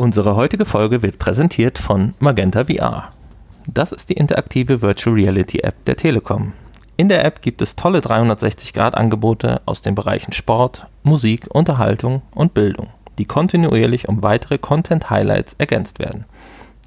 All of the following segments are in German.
Unsere heutige Folge wird präsentiert von Magenta VR. Das ist die interaktive Virtual Reality App der Telekom. In der App gibt es tolle 360-Grad-Angebote aus den Bereichen Sport, Musik, Unterhaltung und Bildung, die kontinuierlich um weitere Content-Highlights ergänzt werden.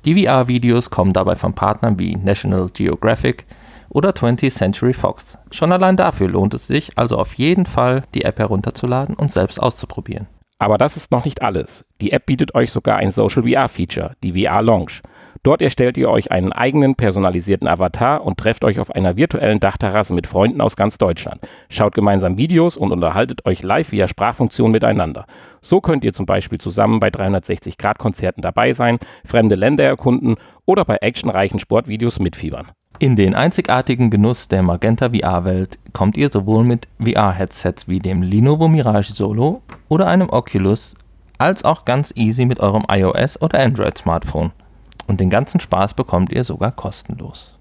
Die VR-Videos kommen dabei von Partnern wie National Geographic oder 20th Century Fox. Schon allein dafür lohnt es sich also auf jeden Fall, die App herunterzuladen und selbst auszuprobieren. Aber das ist noch nicht alles. Die App bietet euch sogar ein Social VR Feature, die VR Lounge. Dort erstellt ihr euch einen eigenen personalisierten Avatar und trefft euch auf einer virtuellen Dachterrasse mit Freunden aus ganz Deutschland. Schaut gemeinsam Videos und unterhaltet euch live via Sprachfunktion miteinander. So könnt ihr zum Beispiel zusammen bei 360-Grad-Konzerten dabei sein, fremde Länder erkunden oder bei actionreichen Sportvideos mitfiebern. In den einzigartigen Genuss der Magenta VR-Welt kommt ihr sowohl mit VR-Headsets wie dem Lenovo Mirage Solo oder einem Oculus als auch ganz easy mit eurem iOS oder Android-Smartphone. Und den ganzen Spaß bekommt ihr sogar kostenlos.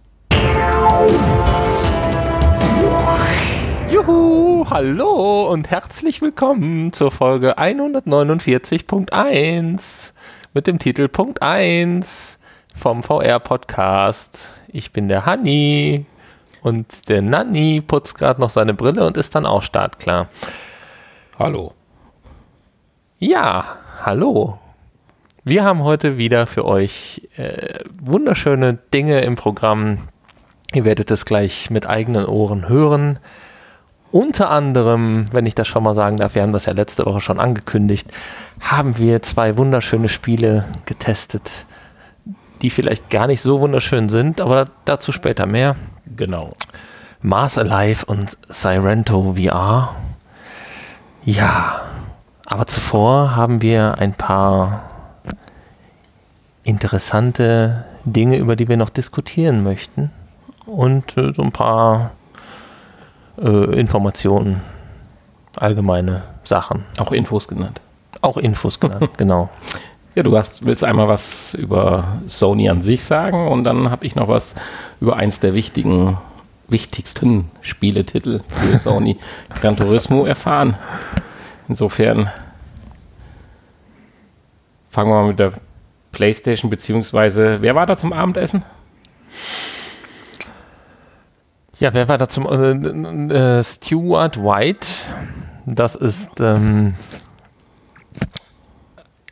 Juhu, hallo und herzlich willkommen zur Folge 149.1 mit dem Titel Punkt 1 vom VR-Podcast. Ich bin der Hanni und der Nanni putzt gerade noch seine Brille und ist dann auch startklar. Hallo. Ja, hallo. Wir haben heute wieder für euch äh, wunderschöne Dinge im Programm. Ihr werdet es gleich mit eigenen Ohren hören. Unter anderem, wenn ich das schon mal sagen darf, wir haben das ja letzte Woche schon angekündigt, haben wir zwei wunderschöne Spiele getestet die vielleicht gar nicht so wunderschön sind, aber dazu später mehr. Genau. Mars Alive und Sirento VR. Ja, aber zuvor haben wir ein paar interessante Dinge, über die wir noch diskutieren möchten und äh, so ein paar äh, Informationen, allgemeine Sachen. Auch Infos genannt. Auch Infos genannt, genau. Ja, du hast, willst einmal was über Sony an sich sagen und dann habe ich noch was über eins der wichtigen, wichtigsten Spieletitel für Sony, Gran Turismo, erfahren. Insofern fangen wir mal mit der PlayStation, beziehungsweise, wer war da zum Abendessen? Ja, wer war da zum äh, äh, Stuart White? Das ist ähm,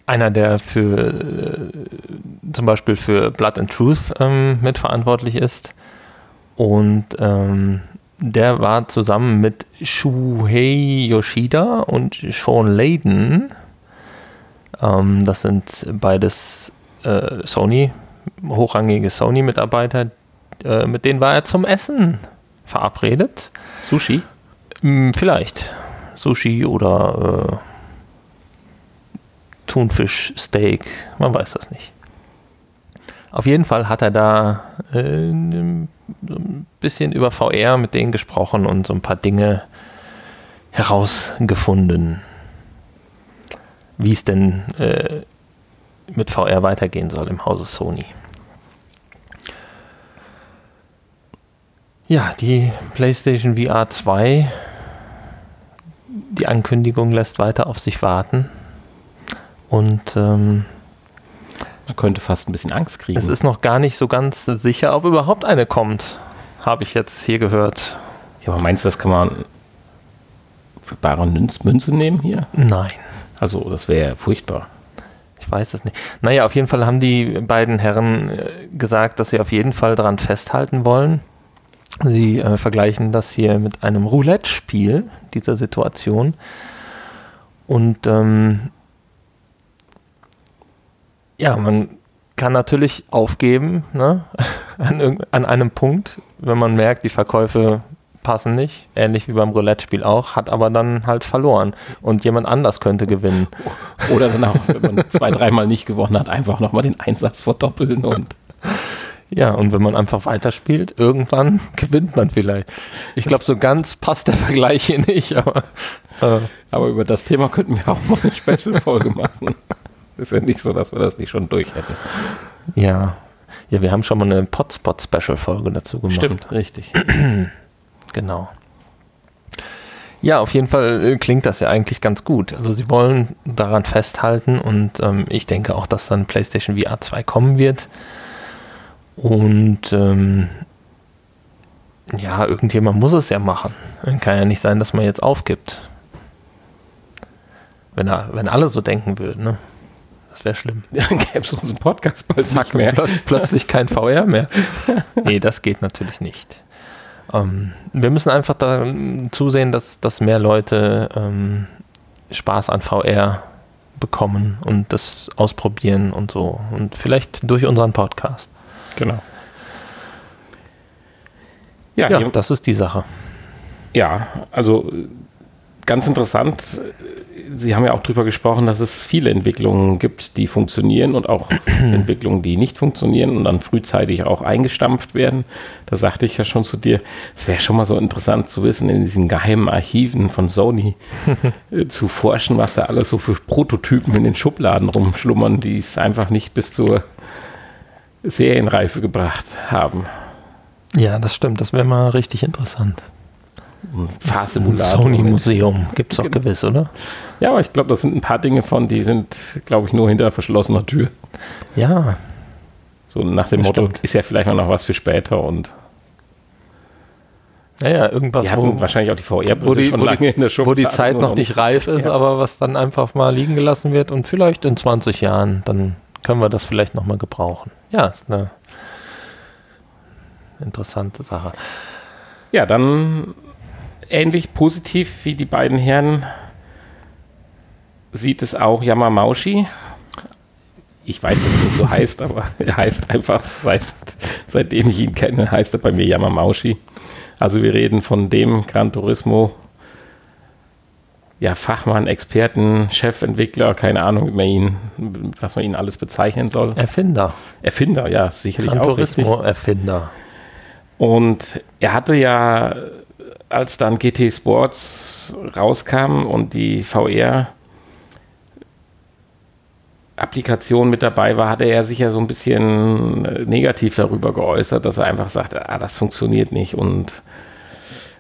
einer, der für äh, zum Beispiel für Blood and Truth ähm, mitverantwortlich ist. Und ähm, der war zusammen mit Shuhei Yoshida und Sean Layden. Ähm, das sind beides äh, Sony, hochrangige Sony-Mitarbeiter. Äh, mit denen war er zum Essen verabredet. Sushi? Hm, vielleicht. Sushi oder äh, Thunfischsteak, man weiß das nicht. Auf jeden Fall hat er da äh, ein bisschen über VR mit denen gesprochen und so ein paar Dinge herausgefunden, wie es denn äh, mit VR weitergehen soll im Hause Sony. Ja, die PlayStation VR 2, die Ankündigung lässt weiter auf sich warten. Und ähm, man könnte fast ein bisschen Angst kriegen. Es ist noch gar nicht so ganz sicher, ob überhaupt eine kommt, habe ich jetzt hier gehört. Ja, aber meinst du, das kann man für bare Münze nehmen hier? Nein. Also, das wäre furchtbar. Ich weiß es nicht. Naja, auf jeden Fall haben die beiden Herren äh, gesagt, dass sie auf jeden Fall daran festhalten wollen. Sie äh, vergleichen das hier mit einem Roulette-Spiel dieser Situation. Und ähm, ja, man kann natürlich aufgeben ne? an, an einem Punkt, wenn man merkt, die Verkäufe passen nicht, ähnlich wie beim Roulette-Spiel auch, hat aber dann halt verloren und jemand anders könnte gewinnen. Oder dann auch, wenn man zwei, dreimal nicht gewonnen hat, einfach nochmal den Einsatz verdoppeln und ja, und wenn man einfach weiterspielt, irgendwann gewinnt man vielleicht. Ich glaube, so ganz passt der Vergleich hier nicht, aber. Äh. Aber über das Thema könnten wir auch mal eine Special-Folge machen. Ist ja nicht so, dass wir das nicht schon durch hätten. Ja. Ja, wir haben schon mal eine Potspot-Special-Folge dazu gemacht. Stimmt, richtig. genau. Ja, auf jeden Fall äh, klingt das ja eigentlich ganz gut. Also sie wollen daran festhalten und ähm, ich denke auch, dass dann PlayStation VR 2 kommen wird. Und ähm, ja, irgendjemand muss es ja machen. Kann ja nicht sein, dass man jetzt aufgibt. Wenn, er, wenn alle so denken würden, ne? Das wäre schlimm. Dann gäbe es unseren Podcast bald Zack, mehr. Plötz plötzlich kein VR mehr. Nee, das geht natürlich nicht. Ähm, wir müssen einfach da zusehen, dass, dass mehr Leute ähm, Spaß an VR bekommen und das ausprobieren und so. Und vielleicht durch unseren Podcast. Genau. Ja, ja das ist die Sache. Ja, also ganz interessant. Sie haben ja auch darüber gesprochen, dass es viele Entwicklungen gibt, die funktionieren und auch Entwicklungen, die nicht funktionieren und dann frühzeitig auch eingestampft werden. Da sagte ich ja schon zu dir, es wäre schon mal so interessant zu wissen, in diesen geheimen Archiven von Sony äh, zu forschen, was da alles so für Prototypen in den Schubladen rumschlummern, die es einfach nicht bis zur Serienreife gebracht haben. Ja, das stimmt. Das wäre mal richtig interessant. Fahrsimulator. Sony-Museum gibt es auch genau. gewiss, oder? Ja, aber ich glaube, das sind ein paar Dinge von, die sind, glaube ich, nur hinter verschlossener Tür. Ja. So nach dem Motto, stimmt. ist ja vielleicht noch was für später und. Naja, irgendwas, die hatten wo, wahrscheinlich auch die VR-Brille schon wo lange die, in der Schublade. Wo die Zeit noch nicht reif ist, ja. aber was dann einfach mal liegen gelassen wird und vielleicht in 20 Jahren, dann können wir das vielleicht nochmal gebrauchen. Ja, ist eine interessante Sache. Ja, dann ähnlich positiv wie die beiden Herren sieht es auch Yamamaushi. Ich weiß, dass er nicht so heißt, aber er heißt einfach, seit, seitdem ich ihn kenne, heißt er bei mir Yamamaushi. Also wir reden von dem Gran Turismo, ja, Fachmann, Experten, Chefentwickler, keine Ahnung, wie man ihn, was man ihn alles bezeichnen soll. Erfinder. Erfinder, ja, sicherlich Gran Turismo Erfinder. Und er hatte ja, als dann GT Sports rauskam und die VR Applikation mit dabei war, hatte er sich ja so ein bisschen äh, negativ darüber geäußert, dass er einfach sagte, ah, das funktioniert nicht und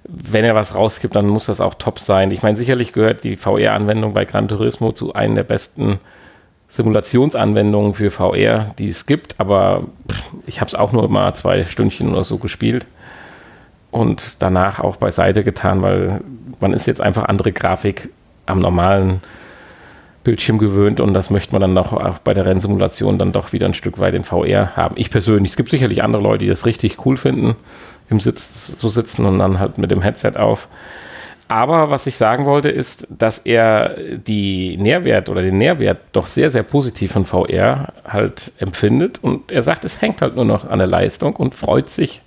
wenn er was rausgibt, dann muss das auch top sein. Ich meine, sicherlich gehört die VR-Anwendung bei Gran Turismo zu einem der besten Simulationsanwendungen für VR, die es gibt, aber ich habe es auch nur mal zwei Stündchen oder so gespielt und danach auch beiseite getan, weil man ist jetzt einfach andere Grafik am normalen Bildschirm gewöhnt und das möchte man dann auch, auch bei der Rennsimulation dann doch wieder ein Stück weit in VR haben. Ich persönlich, es gibt sicherlich andere Leute, die das richtig cool finden, im Sitz zu sitzen und dann halt mit dem Headset auf. Aber was ich sagen wollte, ist, dass er die Nährwert oder den Nährwert doch sehr, sehr positiv von VR halt empfindet. Und er sagt, es hängt halt nur noch an der Leistung und freut sich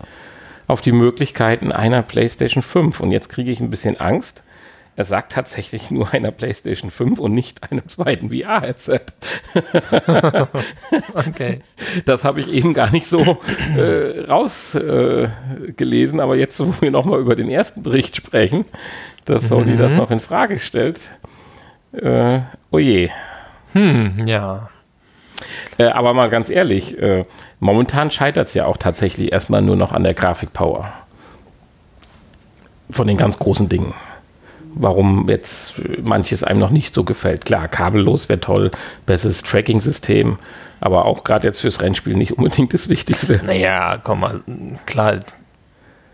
auf die Möglichkeiten einer PlayStation 5. Und jetzt kriege ich ein bisschen Angst. Er sagt tatsächlich nur einer PlayStation 5 und nicht einem zweiten VR-Headset. okay. Das habe ich eben gar nicht so äh, rausgelesen, äh, aber jetzt, wo wir nochmal über den ersten Bericht sprechen, dass Sony mhm. das noch in Frage stellt. Äh, oh je. Hm, ja. Äh, aber mal ganz ehrlich, äh, momentan scheitert es ja auch tatsächlich erstmal nur noch an der Grafikpower. Von den ganz großen Dingen. Warum jetzt manches einem noch nicht so gefällt. Klar, kabellos wäre toll, besseres Tracking-System, aber auch gerade jetzt fürs Rennspiel nicht unbedingt das Wichtigste. Naja, komm mal, klar,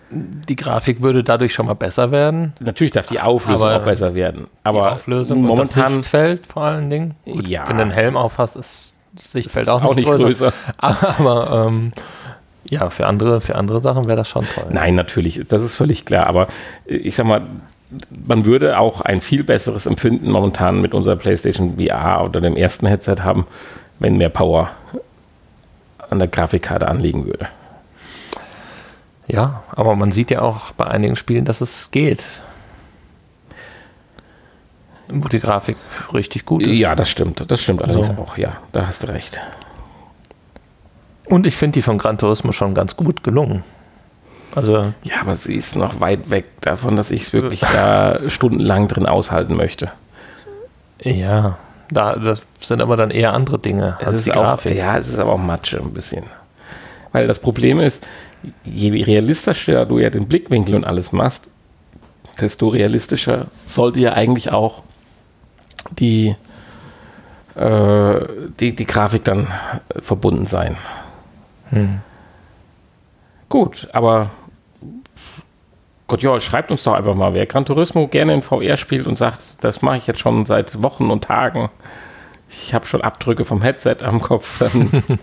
die Grafik würde dadurch schon mal besser werden. Natürlich darf die Auflösung auch besser werden. Aber die Auflösung momentan und das Sichtfeld vor allen Dingen. Gut, ja. Wenn du einen Helm auf hast, ist Sichtfeld auch, auch nicht, größer. größer. Aber ähm, ja, für andere, für andere Sachen wäre das schon toll. Nein, natürlich, das ist völlig klar. Aber ich sag mal, man würde auch ein viel besseres Empfinden momentan mit unserer PlayStation VR oder dem ersten Headset haben, wenn mehr Power an der Grafikkarte anliegen würde. Ja, aber man sieht ja auch bei einigen Spielen, dass es geht. Wo die Grafik richtig gut ist. Ja, das stimmt. Das stimmt allerdings also. auch, ja. Da hast du recht. Und ich finde die von Gran Turismo schon ganz gut gelungen. Also ja, aber sie ist noch weit weg davon, dass ich es wirklich da stundenlang drin aushalten möchte. Ja, da, das sind aber dann eher andere Dinge es als die Grafik. Auch, ja, es ist aber auch Matsche ein bisschen. Weil das Problem ist, je realistischer du ja den Blickwinkel und alles machst, desto realistischer sollte ja eigentlich auch die, äh, die, die Grafik dann verbunden sein. Hm. Gut, aber Gott, ja, schreibt uns doch einfach mal, wer Gran Turismo gerne in VR spielt und sagt, das mache ich jetzt schon seit Wochen und Tagen. Ich habe schon Abdrücke vom Headset am Kopf. Dann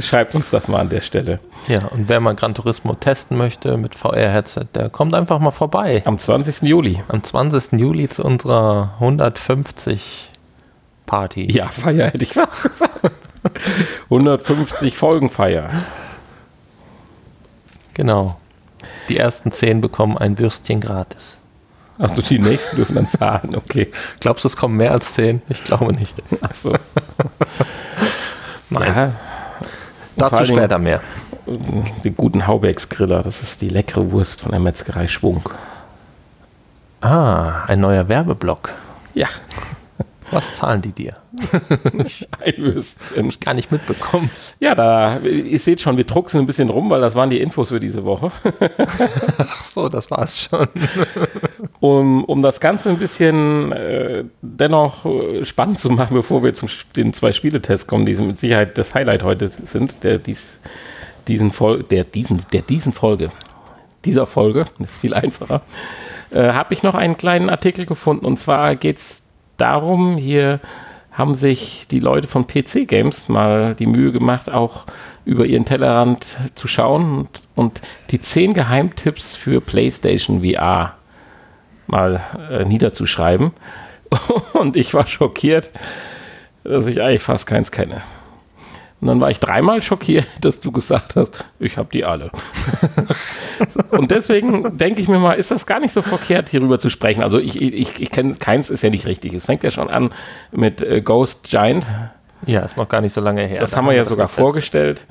schreibt uns das mal an der Stelle. Ja, und wer mal Gran Turismo testen möchte mit VR-Headset, der kommt einfach mal vorbei. Am 20. Juli. Am 20. Juli zu unserer 150 Party. Ja, Feier hätte ich was gesagt. 150 Folgenfeier. Genau. Die ersten zehn bekommen ein Würstchen gratis. Ach du, die nächsten dürfen dann zahlen, okay. Glaubst du, es kommen mehr als zehn? Ich glaube nicht. Ach so. Nein. Ja. Dazu später mehr. Den guten Haubergs-Griller, das ist die leckere Wurst von der Metzgerei Schwung. Ah, ein neuer Werbeblock. Ja. Was zahlen die dir? ein Würstchen. Ich gar nicht mitbekommen. Ja, da, ihr seht schon, wir drucksen ein bisschen rum, weil das waren die Infos für diese Woche. Ach so, das war es schon. um, um das Ganze ein bisschen äh, dennoch äh, spannend zu machen, bevor wir zu den zwei Spieletests kommen, die mit Sicherheit das Highlight heute sind, der dies, diesen Fol der diesen, der diesen Folge, dieser Folge, ist viel einfacher, äh, habe ich noch einen kleinen Artikel gefunden und zwar geht es darum, hier haben sich die Leute von PC Games mal die Mühe gemacht, auch über ihren Tellerrand zu schauen und, und die zehn Geheimtipps für PlayStation VR mal äh, niederzuschreiben. Und ich war schockiert, dass ich eigentlich fast keins kenne. Und dann war ich dreimal schockiert, dass du gesagt hast, ich habe die alle. und deswegen denke ich mir mal, ist das gar nicht so verkehrt, hierüber zu sprechen. Also ich, ich, ich kenne keins, ist ja nicht richtig. Es fängt ja schon an mit äh, Ghost Giant. Ja, ist noch gar nicht so lange her. Das da haben wir ja sogar vorgestellt.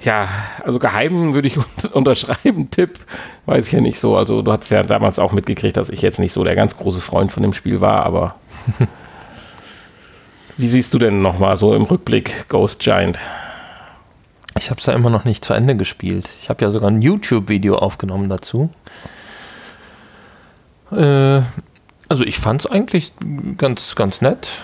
Ja, also geheim würde ich unterschreiben. Tipp, weiß ich ja nicht so. Also du hast ja damals auch mitgekriegt, dass ich jetzt nicht so der ganz große Freund von dem Spiel war, aber Wie siehst du denn nochmal so im Rückblick Ghost Giant? Ich habe es ja immer noch nicht zu Ende gespielt. Ich habe ja sogar ein YouTube-Video aufgenommen dazu. Äh, also ich fand es eigentlich ganz, ganz nett,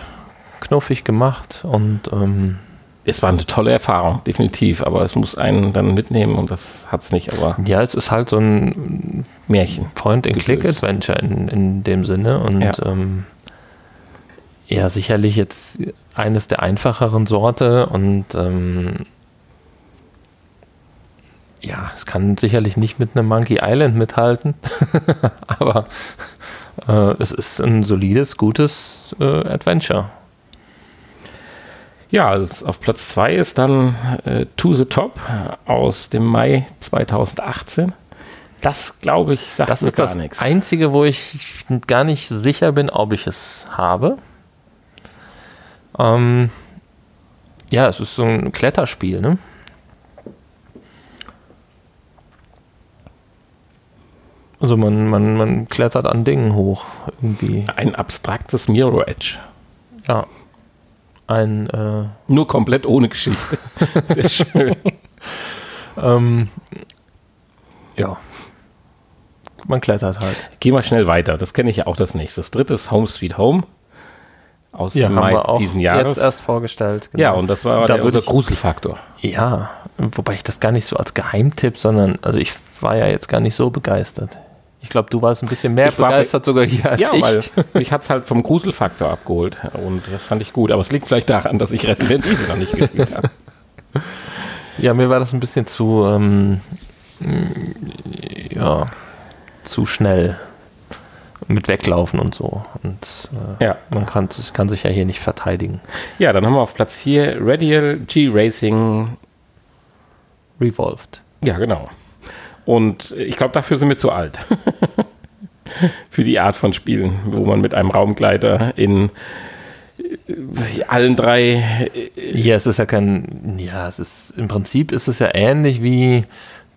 knuffig gemacht und ähm, es war eine tolle Erfahrung, definitiv, aber es muss einen dann mitnehmen und das hat es nicht. Aber ja, es ist halt so ein Märchen. Point-and-Click-Adventure in, in dem Sinne und ja. ähm, ja, sicherlich jetzt eines der einfacheren Sorte und ähm, ja, es kann sicherlich nicht mit einem Monkey Island mithalten, aber äh, es ist ein solides, gutes äh, Adventure. Ja, also auf Platz 2 ist dann äh, To the Top aus dem Mai 2018. Das glaube ich, sagt das mir gar nichts. Das ist das Einzige, wo ich gar nicht sicher bin, ob ich es habe. Ähm, ja, es ist so ein Kletterspiel, ne? Also man, man, man klettert an Dingen hoch irgendwie. Ein abstraktes Mirror Edge. Ja. Ein äh nur komplett ohne Geschichte. Sehr schön. ähm, ja. Man klettert halt. Geh mal schnell weiter. Das kenne ich ja auch das nächste. Das dritte ist Home Sweet Home aus ja, Mai diesen Jahres. Jetzt erst vorgestellt. Genau. Ja, und das war da der Gruselfaktor. Ja, wobei ich das gar nicht so als Geheimtipp, sondern also ich war ja jetzt gar nicht so begeistert. Ich glaube, du warst ein bisschen mehr ich begeistert sogar hier als ja, ich. weil mich hat es halt vom Gruselfaktor abgeholt und das fand ich gut. Aber es liegt vielleicht daran, dass ich Resident Evil noch nicht gespielt habe. Ja, mir war das ein bisschen zu, ähm, ja, zu schnell mit weglaufen und so. Und äh, ja. man kann, kann sich ja hier nicht verteidigen. Ja, dann haben wir auf Platz 4 Radial G Racing Revolved. Ja, genau. Und ich glaube, dafür sind wir zu alt. Für die Art von Spielen, wo man mit einem Raumgleiter in äh, allen drei. Äh, ja, es ist ja kein. Ja, es ist im Prinzip ist es ja ähnlich wie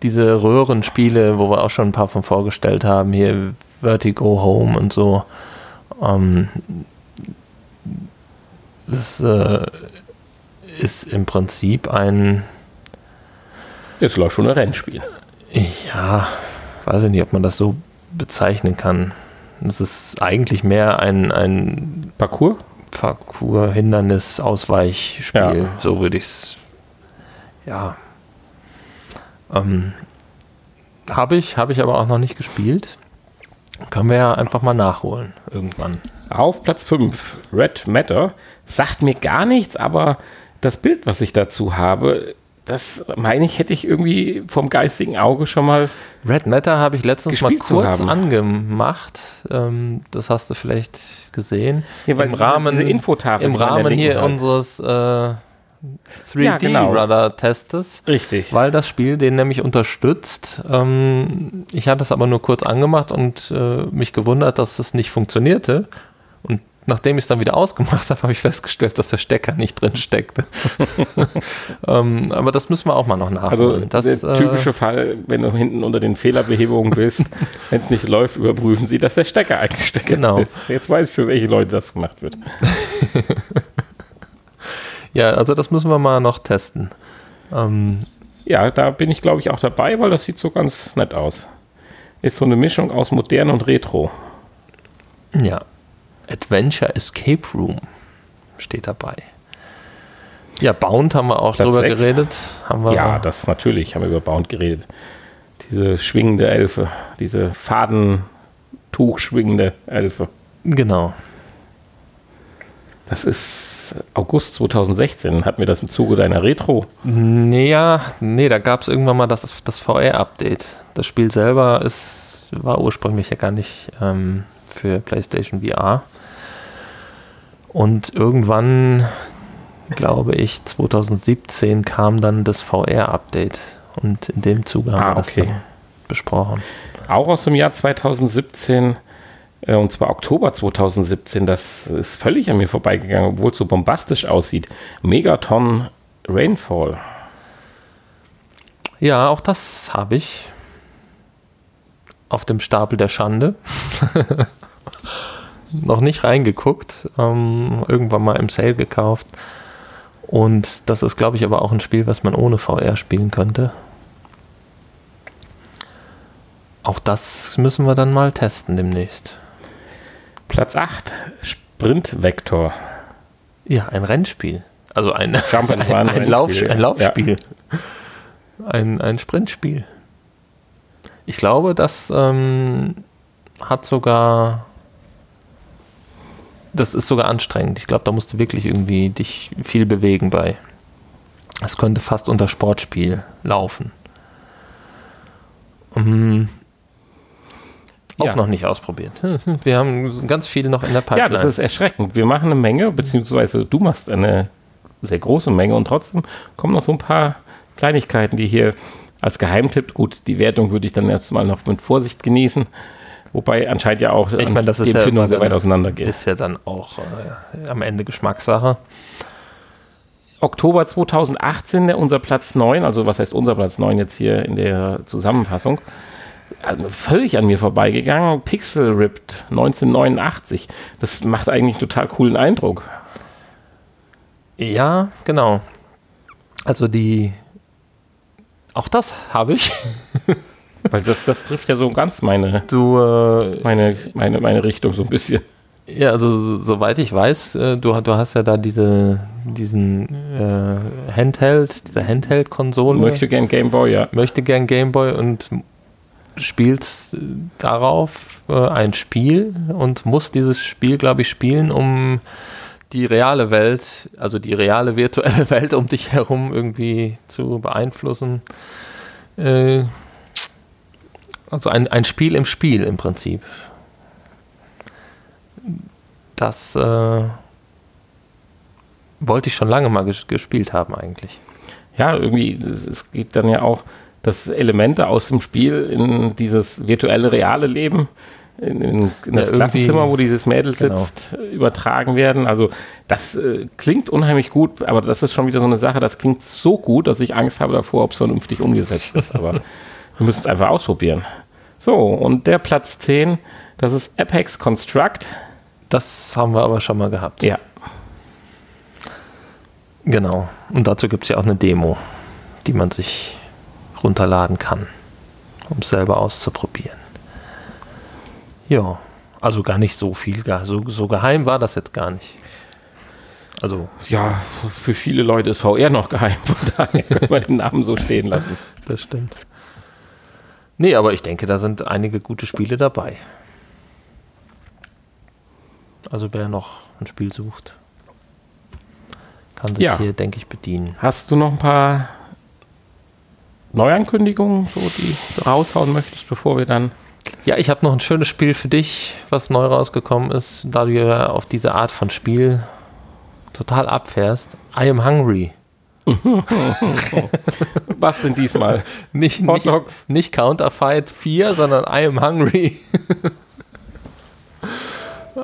diese Röhrenspiele, wo wir auch schon ein paar von vorgestellt haben. Hier Vertigo Home und so. Ähm, das äh, ist im Prinzip ein. Jetzt läuft schon ein Rennspiel. Ja, weiß ich nicht, ob man das so bezeichnen kann. Es ist eigentlich mehr ein, ein Parcours? Parcours, Hindernis, Ausweichspiel, Ja. so würde ich es. Ja. Ähm, habe ich, habe ich aber auch noch nicht gespielt. Können wir ja einfach mal nachholen irgendwann. Auf Platz 5, Red Matter. Sagt mir gar nichts, aber das Bild, was ich dazu habe, das meine ich, hätte ich irgendwie vom geistigen Auge schon mal. Red Matter habe ich letztens mal kurz angemacht. Ähm, das hast du vielleicht gesehen. Ja, weil Im Rahmen, diese Infotafel, im Rahmen hier unseres äh, Ja, genau. 3D-Rudder-Testes. Richtig. weil das Spiel den nämlich unterstützt. Ähm, ich hatte es aber nur kurz angemacht und äh, mich gewundert, dass es nicht funktionierte. Und nachdem ich es dann wieder ausgemacht habe, habe ich festgestellt, dass der Stecker nicht drin steckte. ähm, aber das müssen wir auch mal noch Also nachholen. das, der äh, typische Fall, wenn du hinten unter den Fehlerbehebungen bist, wenn es nicht läuft, überprüfen sie, dass der Stecker eingesteckt Genau. ist. Jetzt weiß ich, für welche Leute das gemacht wird. Ja, also das müssen wir mal noch testen. Ähm, Ja, da bin ich, glaube ich, auch dabei, weil das sieht so ganz nett aus. Ist so eine Mischung aus modern und retro. ja, Adventure Escape Room steht dabei. Ja, Bound haben wir auch Platz drüber sechs. geredet. Haben wir Ja, das natürlich, haben wir über Bound geredet. Diese schwingende Elfe, diese Fadentuch schwingende Elfe. genau. Das ist August 2016. Hatten wir das im Zuge deiner Retro? Nee, ja, nee, da gab es irgendwann mal das, das VR-Update. Das Spiel selber ist, war ursprünglich ja gar nicht ähm, für PlayStation VR. Und irgendwann, glaube ich, 2017 kam dann das VR-Update. Und in dem Zuge haben Ah, wir das okay. dann besprochen. Auch aus dem Jahr 2017, äh, und zwar Oktober 2017. Das ist völlig an mir vorbeigegangen, obwohl es so bombastisch aussieht. Megaton Rainfall. Ja, auch das habe ich. Auf dem Stapel der Schande. Noch nicht reingeguckt. Ähm, irgendwann mal im Sale gekauft. Und das ist, glaube ich, aber auch ein Spiel, was man ohne VR spielen könnte. Auch das müssen wir dann mal testen demnächst. Platz 8, Sprint Vector. Ja, ein Rennspiel. Also ein, ein, Run ein, Lauf, ein ja. Laufspiel. Ein, ein Sprintspiel. Ich glaube, das ähm, hat sogar. Das ist sogar anstrengend. Ich glaube, da musst du wirklich irgendwie dich viel bewegen bei. Es könnte fast unter Sportspiel laufen. Ähm, auch Ja. noch nicht ausprobiert. Wir haben ganz viele noch in der Ja, Pipeline. das ist erschreckend. Wir machen eine Menge, beziehungsweise du machst eine sehr große Menge und trotzdem kommen noch so ein paar Kleinigkeiten, die hier als Geheimtipp, gut, die Wertung würde ich dann jetzt mal noch mit Vorsicht genießen, wobei anscheinend ja auch Ich meine, das ist die ja Empfindung immer sehr weit dann- auseinandergeht. ist ja dann auch äh, am Ende Geschmackssache. Oktober 2018, der unser Platz 9, also was heißt unser Platz 9 jetzt hier in der Zusammenfassung, also völlig an mir vorbeigegangen. Pixel Ripped 1989. Das macht eigentlich einen total coolen Eindruck. Ja, genau. Also die. Auch das habe ich. Weil das, das trifft ja so ganz meine, Du, äh, meine, meine, meine Richtung so ein bisschen. ja, also so- soweit ich weiß, äh, du, du hast ja da diese, diesen äh, Handheld, diese Handheld-Konsole. Möchte gern Game Boy, ja. möchte gern Gameboy und spielst äh, darauf äh, ein Spiel und muss dieses Spiel, glaube ich, spielen, um die reale Welt, also die reale virtuelle Welt um dich herum irgendwie zu beeinflussen. Äh, also ein, ein Spiel im Spiel im Prinzip. Das äh, wollte ich schon lange mal ges gespielt haben eigentlich. Ja, irgendwie, es geht dann ja auch, dass Elemente aus dem Spiel in dieses virtuelle, reale Leben, in, in, in das irgendwie- Klassenzimmer, wo dieses Mädel Genau. sitzt, übertragen werden. Also das äh, klingt unheimlich gut, aber das ist schon wieder so eine Sache, das klingt so gut, dass ich Angst habe davor, ob es vernünftig umgesetzt ist. Aber wir müssen es einfach ausprobieren. So, und der Platz 10, das ist Apex Construct. Das haben wir aber schon mal gehabt. Ja, Genau. Und dazu gibt es ja auch eine Demo, die man sich runterladen kann, um es selber auszuprobieren. Ja, also gar nicht so viel. So, so geheim war das jetzt gar nicht. Also. Ja, für viele Leute ist VR noch geheim. Von daher können wir den Namen so stehen lassen. Das stimmt. Nee, aber ich denke, da sind einige gute Spiele dabei. Also wer noch ein Spiel sucht, kann sich ja. hier, denke ich, bedienen. Hast du noch ein paar Neuankündigungen, so, die du raushauen möchtest, bevor wir dann. Ja, ich habe noch ein schönes Spiel für dich, was neu rausgekommen ist, da du ja auf diese Art von Spiel total abfährst. I am hungry. was sind diesmal? nicht, nicht, nicht Counterfight 4, sondern I am hungry.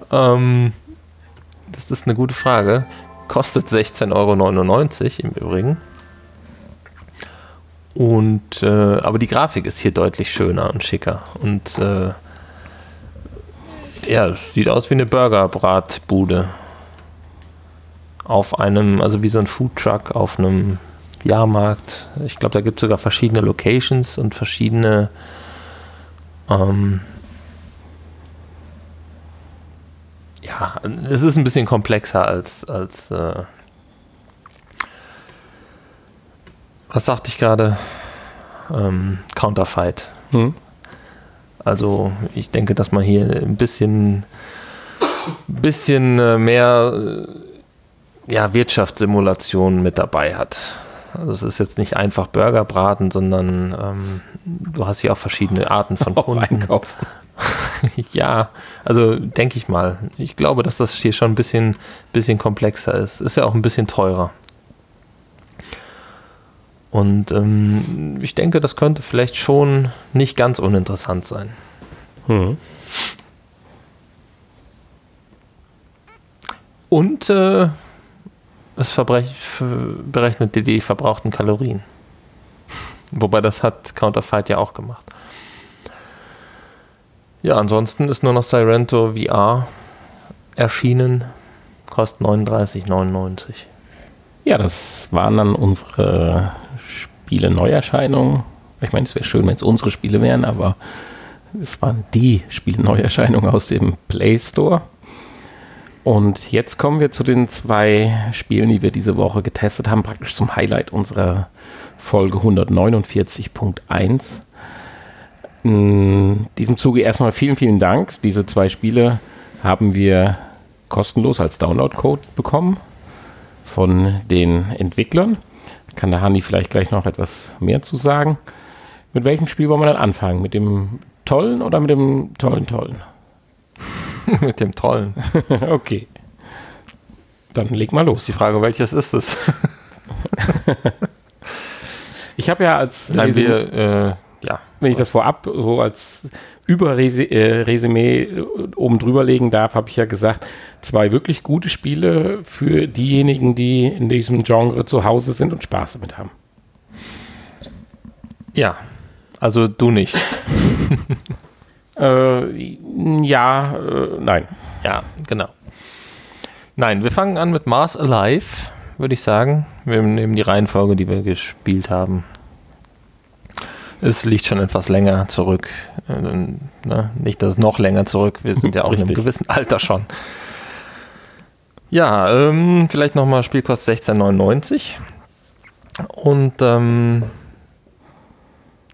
ähm, das ist eine gute Frage. Kostet 16,99 Euro im Übrigen. Und äh, aber die Grafik ist hier deutlich schöner und schicker. Und äh, ja, es sieht aus wie eine Burgerbratbude. Auf einem, also wie so ein Foodtruck auf einem Jahrmarkt. Ich glaube, da gibt es sogar verschiedene Locations und verschiedene ähm, ja, es ist ein bisschen komplexer als, als äh, was sagte ich gerade? Ähm, Counterfight. Hm. Also ich denke, dass man hier ein bisschen, bisschen äh, mehr äh, ja, Wirtschaftssimulation mit dabei hat. Also es ist jetzt nicht einfach Burger braten, sondern ähm, du hast hier auch verschiedene Arten von Kunden. Einkaufen. ja, also denke ich mal. Ich glaube, dass das hier schon ein bisschen, bisschen komplexer ist. Ist ja auch ein bisschen teurer. Und ähm, ich denke, das könnte vielleicht schon nicht ganz uninteressant sein. Hm. Und äh, es berechnet die, die verbrauchten Kalorien. Wobei das hat Counterfight ja auch gemacht. Ja, ansonsten ist nur noch Sirento VR erschienen. Kostet 39,99. Ja, das waren dann unsere Spiele Neuerscheinungen. Ich meine, es wäre schön, wenn es unsere Spiele wären, aber es waren die Spiele Neuerscheinungen aus dem Play Store. Und jetzt kommen wir zu den zwei Spielen, die wir diese Woche getestet haben, praktisch zum Highlight unserer Folge 149.1. In diesem Zuge erstmal vielen, vielen Dank. Diese zwei Spiele haben wir kostenlos als Download-Code bekommen von den Entwicklern. Kann der Hani vielleicht gleich noch etwas mehr zu sagen. Mit welchem Spiel wollen wir dann anfangen? Mit dem tollen oder mit dem tollen, tollen? mit dem tollen. okay. Dann leg mal los. Die Frage, welches ist es? ich habe ja als Nein, wir, äh, ja. Wenn ich das vorab so als Überresümee äh, oben drüber legen darf, habe ich ja gesagt, zwei wirklich gute Spiele für diejenigen, die in diesem Genre zu Hause sind und Spaß damit haben. Ja, also du nicht. äh, ja, äh, nein. Ja, genau. Nein, wir fangen an mit Mars Alive, würde ich sagen. Wir nehmen die Reihenfolge, die wir gespielt haben. Es liegt schon etwas länger zurück. Äh, ne? Nicht, dass es noch länger zurück. Wir sind ja auch in einem gewissen Alter schon. Ja, ähm, vielleicht nochmal Spielkost 16,99. Und ähm,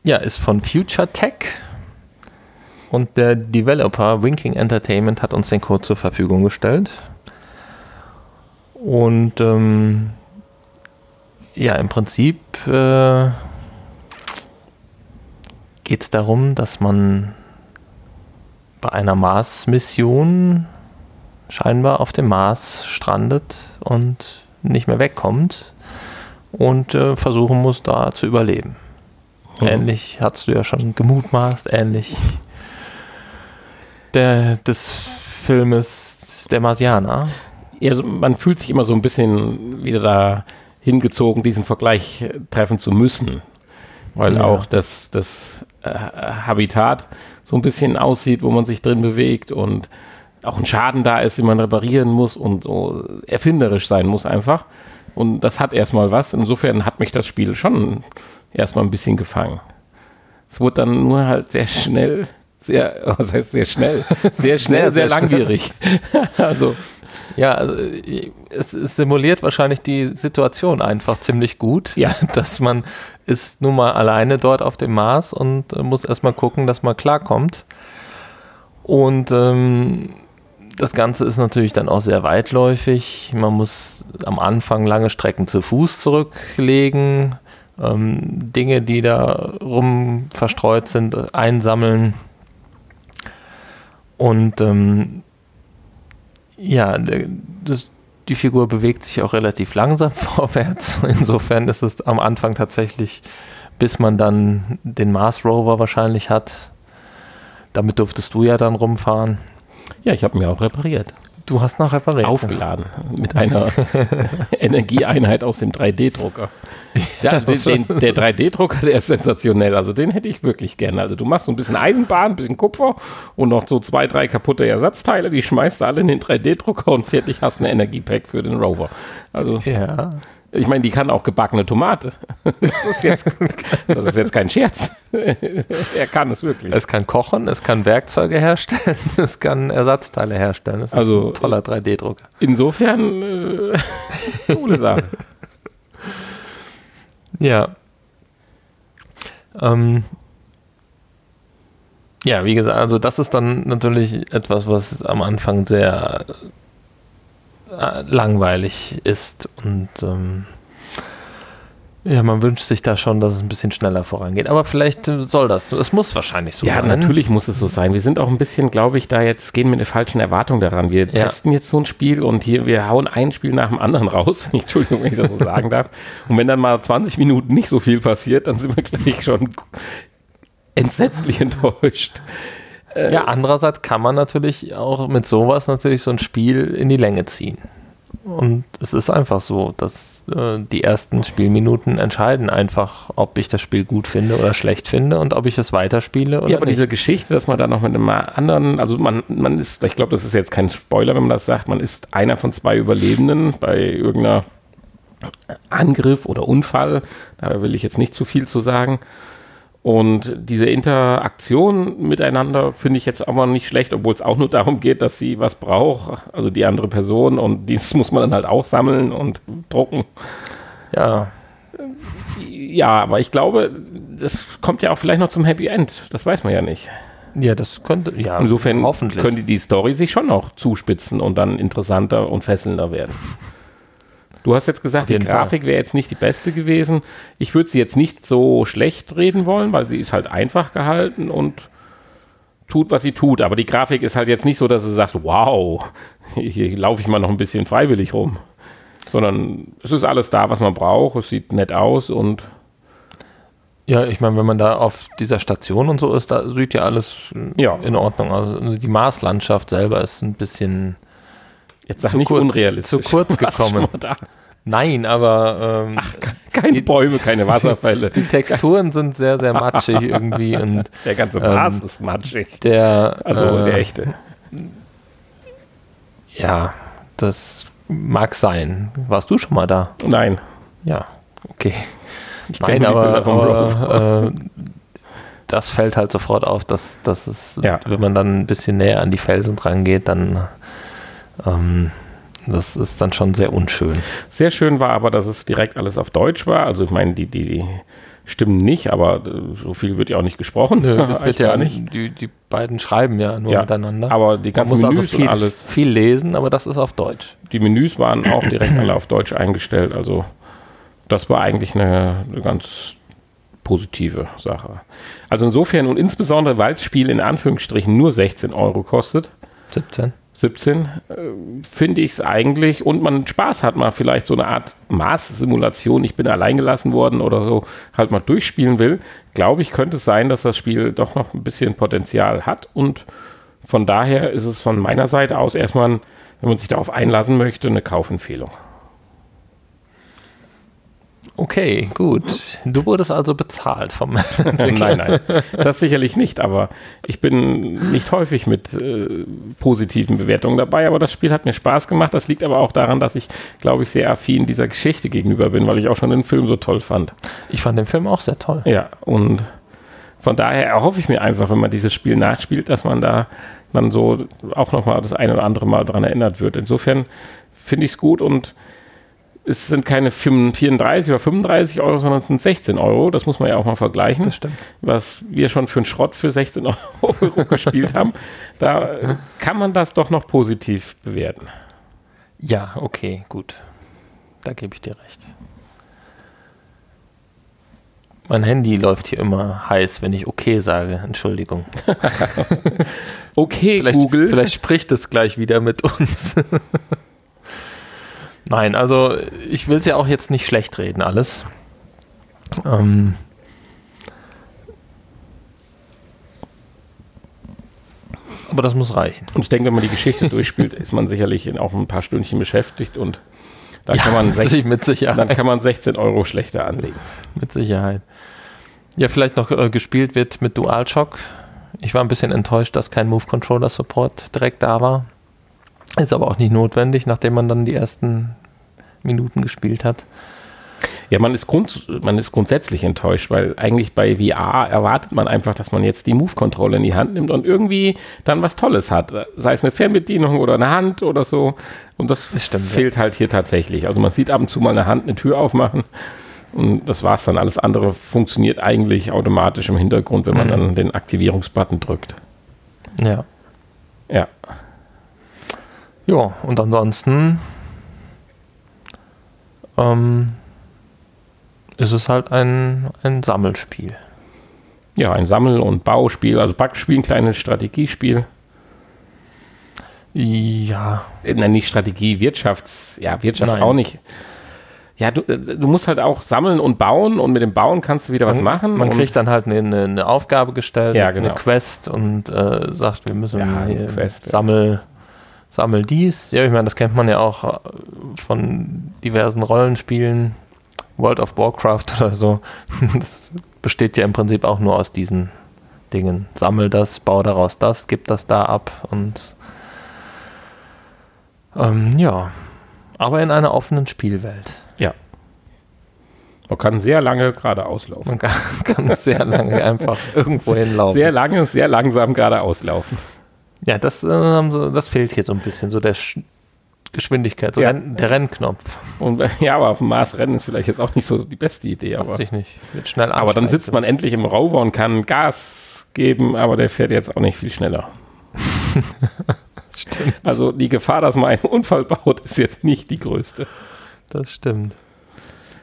ja, ist von Future Tech. Und der Developer Winking Entertainment hat uns den Code zur Verfügung gestellt. Und ähm, ja, im Prinzip äh, geht es darum, dass man bei einer Mars-Mission scheinbar auf dem Mars strandet und nicht mehr wegkommt und äh, versuchen muss, da zu überleben. Mhm. Ähnlich hast du ja schon gemutmaßt, ähnlich der, des Filmes Der Marsianer. Ja, also man fühlt sich immer so ein bisschen wieder da hingezogen, diesen Vergleich treffen zu müssen. Weil ja. auch das, das äh, Habitat so ein bisschen aussieht, wo man sich drin bewegt und auch ein Schaden da ist, den man reparieren muss und so erfinderisch sein muss einfach. Und das hat erstmal was. Insofern hat mich das Spiel schon erstmal ein bisschen gefangen. Es wurde dann nur halt sehr schnell sehr, was heißt sehr schnell? Sehr schnell, sehr, sehr, sehr langwierig. also. Ja, also, es, es, simuliert wahrscheinlich die Situation einfach ziemlich gut, ja. dass man ist nun mal alleine dort auf dem Mars und äh, muss erstmal gucken, dass man klarkommt. Und ähm, das Ganze ist natürlich dann auch sehr weitläufig. Man muss am Anfang lange Strecken zu Fuß zurücklegen, ähm, Dinge, die da rum verstreut sind, einsammeln. Und ähm, ja, das, die Figur bewegt sich auch relativ langsam vorwärts. Insofern ist es am Anfang tatsächlich, bis man dann den Mars Rover wahrscheinlich hat. Damit durftest du ja dann rumfahren. Ja, ich habe mir auch repariert. Du hast noch repariert. Aufgeladen mit einer Energieeinheit aus dem 3D-Drucker. Ja, den, den, der 3D-Drucker, der ist sensationell. Also den hätte ich wirklich gerne. Also du machst so ein bisschen Eisenbahn, ein bisschen Kupfer und noch so zwei, drei kaputte Ersatzteile, die schmeißt du alle in den 3D-Drucker und fertig hast eine Energiepack für den Rover. Also ja. Ich meine, die kann auch gebackene Tomate. Das ist jetzt, das ist jetzt kein Scherz. er kann es wirklich. Es kann kochen, es kann Werkzeuge herstellen, es kann Ersatzteile herstellen. Das also, ist ein toller 3D-Drucker. Insofern, äh, coole Sache. Ja. Ähm, ja, wie gesagt, also das ist dann natürlich etwas, was am Anfang sehr langweilig ist und ähm, ja, man wünscht sich da schon, dass es ein bisschen schneller vorangeht. Aber vielleicht soll das. Es muss wahrscheinlich so ja, sein. Ja, natürlich muss es so sein. Wir sind auch ein bisschen, glaube ich, da jetzt gehen mit einer falschen Erwartung daran. Wir ja. testen jetzt so ein Spiel und hier, wir hauen ein Spiel nach dem anderen raus. Entschuldigung, wenn ich das so sagen darf. Und wenn dann mal 20 Minuten nicht so viel passiert, dann sind wir gleich schon entsetzlich enttäuscht. Äh, ja, andererseits kann man natürlich auch mit sowas natürlich so ein Spiel in die Länge ziehen. Und es ist einfach so, dass äh, die ersten Spielminuten entscheiden einfach, ob ich das Spiel gut finde oder schlecht finde und ob ich es weiterspiele oder Ja, aber nicht. diese Geschichte, dass man da noch mit einem anderen, also man, man ist, ich glaube, das ist jetzt kein Spoiler, wenn man das sagt, man ist einer von zwei Überlebenden bei irgendeiner Angriff oder Unfall, da will ich jetzt nicht zu viel zu sagen. Und diese Interaktion miteinander finde ich jetzt auch mal nicht schlecht, obwohl es auch nur darum geht, dass sie was braucht, also die andere Person und dies muss man dann halt auch sammeln und drucken. Ja. Ja, aber ich glaube, das kommt ja auch vielleicht noch zum Happy End. Das weiß man ja nicht. Ja, das könnte, ja, Insofern hoffentlich. könnte die Story sich schon noch zuspitzen und dann interessanter und fesselnder werden. Du hast jetzt gesagt, die Grafik wäre jetzt nicht die beste gewesen. Ich würde sie jetzt nicht so schlecht reden wollen, weil sie ist halt einfach gehalten und tut, was sie tut. Aber die Grafik ist halt jetzt nicht so, dass du sagst, wow, hier laufe ich mal noch ein bisschen freiwillig rum. Sondern es ist alles da, was man braucht. Es sieht nett aus und ja, ich meine, wenn man da auf dieser Station und so ist, da sieht ja alles ja. in Ordnung aus. Also die Marslandschaft selber ist ein bisschen Jetzt sag zu nicht kurz, unrealistisch. Zu kurz gekommen. Nein, aber ähm, Ach, keine Bäume, keine Wasserfälle. Die Texturen sind sehr, sehr matschig irgendwie und der ganze Mars ähm, ist matschig. Der, also äh, der echte. Ja, das mag sein. Warst du schon mal da? Nein. Ja, okay. Ich Nein, aber, aber äh, das fällt halt sofort auf, dass, dass es, ja. wenn man dann ein bisschen näher an die Felsen dran geht, dann ähm, das ist dann schon sehr unschön. Sehr schön war aber, dass es direkt alles auf Deutsch war. Also ich meine, die, die, die stimmen nicht, aber äh, so viel wird ja auch nicht gesprochen. Nö, das wird ja nicht. Die, die beiden schreiben ja nur ja, miteinander. Aber die ganzen Man muss Menüs also viel, alles. Viel lesen, aber das ist auf Deutsch. Die Menüs waren auch direkt alle auf Deutsch eingestellt. Also das war eigentlich eine, eine ganz positive Sache. Also insofern und insbesondere, weil das Spiel in Anführungsstrichen nur 16 Euro kostet. 17. 17, äh, finde ich es eigentlich und man Spaß hat mal vielleicht so eine Art Maß-Simulation, ich bin allein gelassen worden oder so, halt mal durchspielen will, glaube ich, könnte es sein, dass das Spiel doch noch ein bisschen Potenzial hat und von daher ist es von meiner Seite aus erstmal, wenn man sich darauf einlassen möchte, eine Kaufempfehlung. Okay, gut. Du wurdest also bezahlt vom Nein, nein, das sicherlich nicht, aber ich bin nicht häufig mit äh, positiven Bewertungen dabei, aber das Spiel hat mir Spaß gemacht. Das liegt aber auch daran, dass ich, glaube ich, sehr affin dieser Geschichte gegenüber bin, weil ich auch schon den Film so toll fand. Ich fand den Film auch sehr toll. Ja, und von daher erhoffe ich mir einfach, wenn man dieses Spiel nachspielt, dass man da dann so auch nochmal das eine oder andere Mal dran erinnert wird. Insofern finde ich es gut und es sind keine 34 oder 35 Euro, sondern es sind 16 Euro. Das muss man ja auch mal vergleichen. Das stimmt. Was wir schon für einen Schrott für 16 Euro gespielt haben. Da kann man das doch noch positiv bewerten. Ja, okay, gut. Da gebe ich dir recht. Mein Handy läuft hier immer heiß, wenn ich okay sage. Entschuldigung. okay, vielleicht, Google. Vielleicht spricht es gleich wieder mit uns. Nein, also ich will es ja auch jetzt nicht schlecht reden, alles. Ähm aber das muss reichen. Und ich denke, wenn man die Geschichte durchspielt, ist man sicherlich in auch ein paar Stündchen beschäftigt und da ja, kann man sech- mit Sicherheit. dann kann man 16 Euro schlechter anlegen. Mit Sicherheit. Ja, vielleicht noch äh, gespielt wird mit DualShock. Ich war ein bisschen enttäuscht, dass kein Move Controller Support direkt da war. Ist aber auch nicht notwendig, nachdem man dann die ersten Minuten gespielt hat. Ja, man ist, grund, man ist grundsätzlich enttäuscht, weil eigentlich bei VR erwartet man einfach, dass man jetzt die Move-Controller in die Hand nimmt und irgendwie dann was Tolles hat. Sei es eine Fernbedienung oder eine Hand oder so. Und das, Das stimmt, fehlt halt hier tatsächlich. Also man sieht ab und zu mal eine Hand eine Tür aufmachen und das war's dann. Alles andere funktioniert eigentlich automatisch im Hintergrund, wenn man Mhm. dann den Aktivierungsbutton drückt. Ja. Ja. Ja, und ansonsten ähm, ist es halt ein, ein Sammelspiel. Ja, ein Sammel- und Bauspiel, also Backspiel, ein kleines Strategiespiel. Ja, Äh, Nein, nicht Strategie, Wirtschafts, ja, Wirtschaft Nein. auch nicht. Ja, du, äh, du musst halt auch sammeln und bauen und mit dem Bauen kannst du wieder was machen. man kriegt dann halt eine, eine, eine Aufgabe gestellt, Ja, eine genau. Quest und äh, sagt, wir müssen Ja, eine Quest, ja. sammel, sammel dies. Ja, ich meine, das kennt man ja auch äh, von diversen Rollenspielen, World of Warcraft oder so. Das besteht ja im Prinzip auch nur aus diesen Dingen. Sammel das, bau daraus das, gib das da ab und ähm, ja, aber in einer offenen Spielwelt. ja. Man kann sehr lange geradeaus laufen. Man kann, kann sehr lange einfach irgendwo hinlaufen. Sehr lange, sehr langsam geradeaus laufen. Ja, das, äh, das fehlt hier so ein bisschen, so der Sch Geschwindigkeit, so Ja. Renn, der Rennknopf. Und ja, aber auf dem Mars rennen ist vielleicht jetzt auch nicht so die beste Idee. Aber, Weiß ich nicht. Wird schnell aber dann sitzt man endlich im Rover und kann Gas geben, aber der fährt jetzt auch nicht viel schneller. Stimmt. Also die Gefahr, dass man einen Unfall baut, ist jetzt nicht die größte. Das stimmt.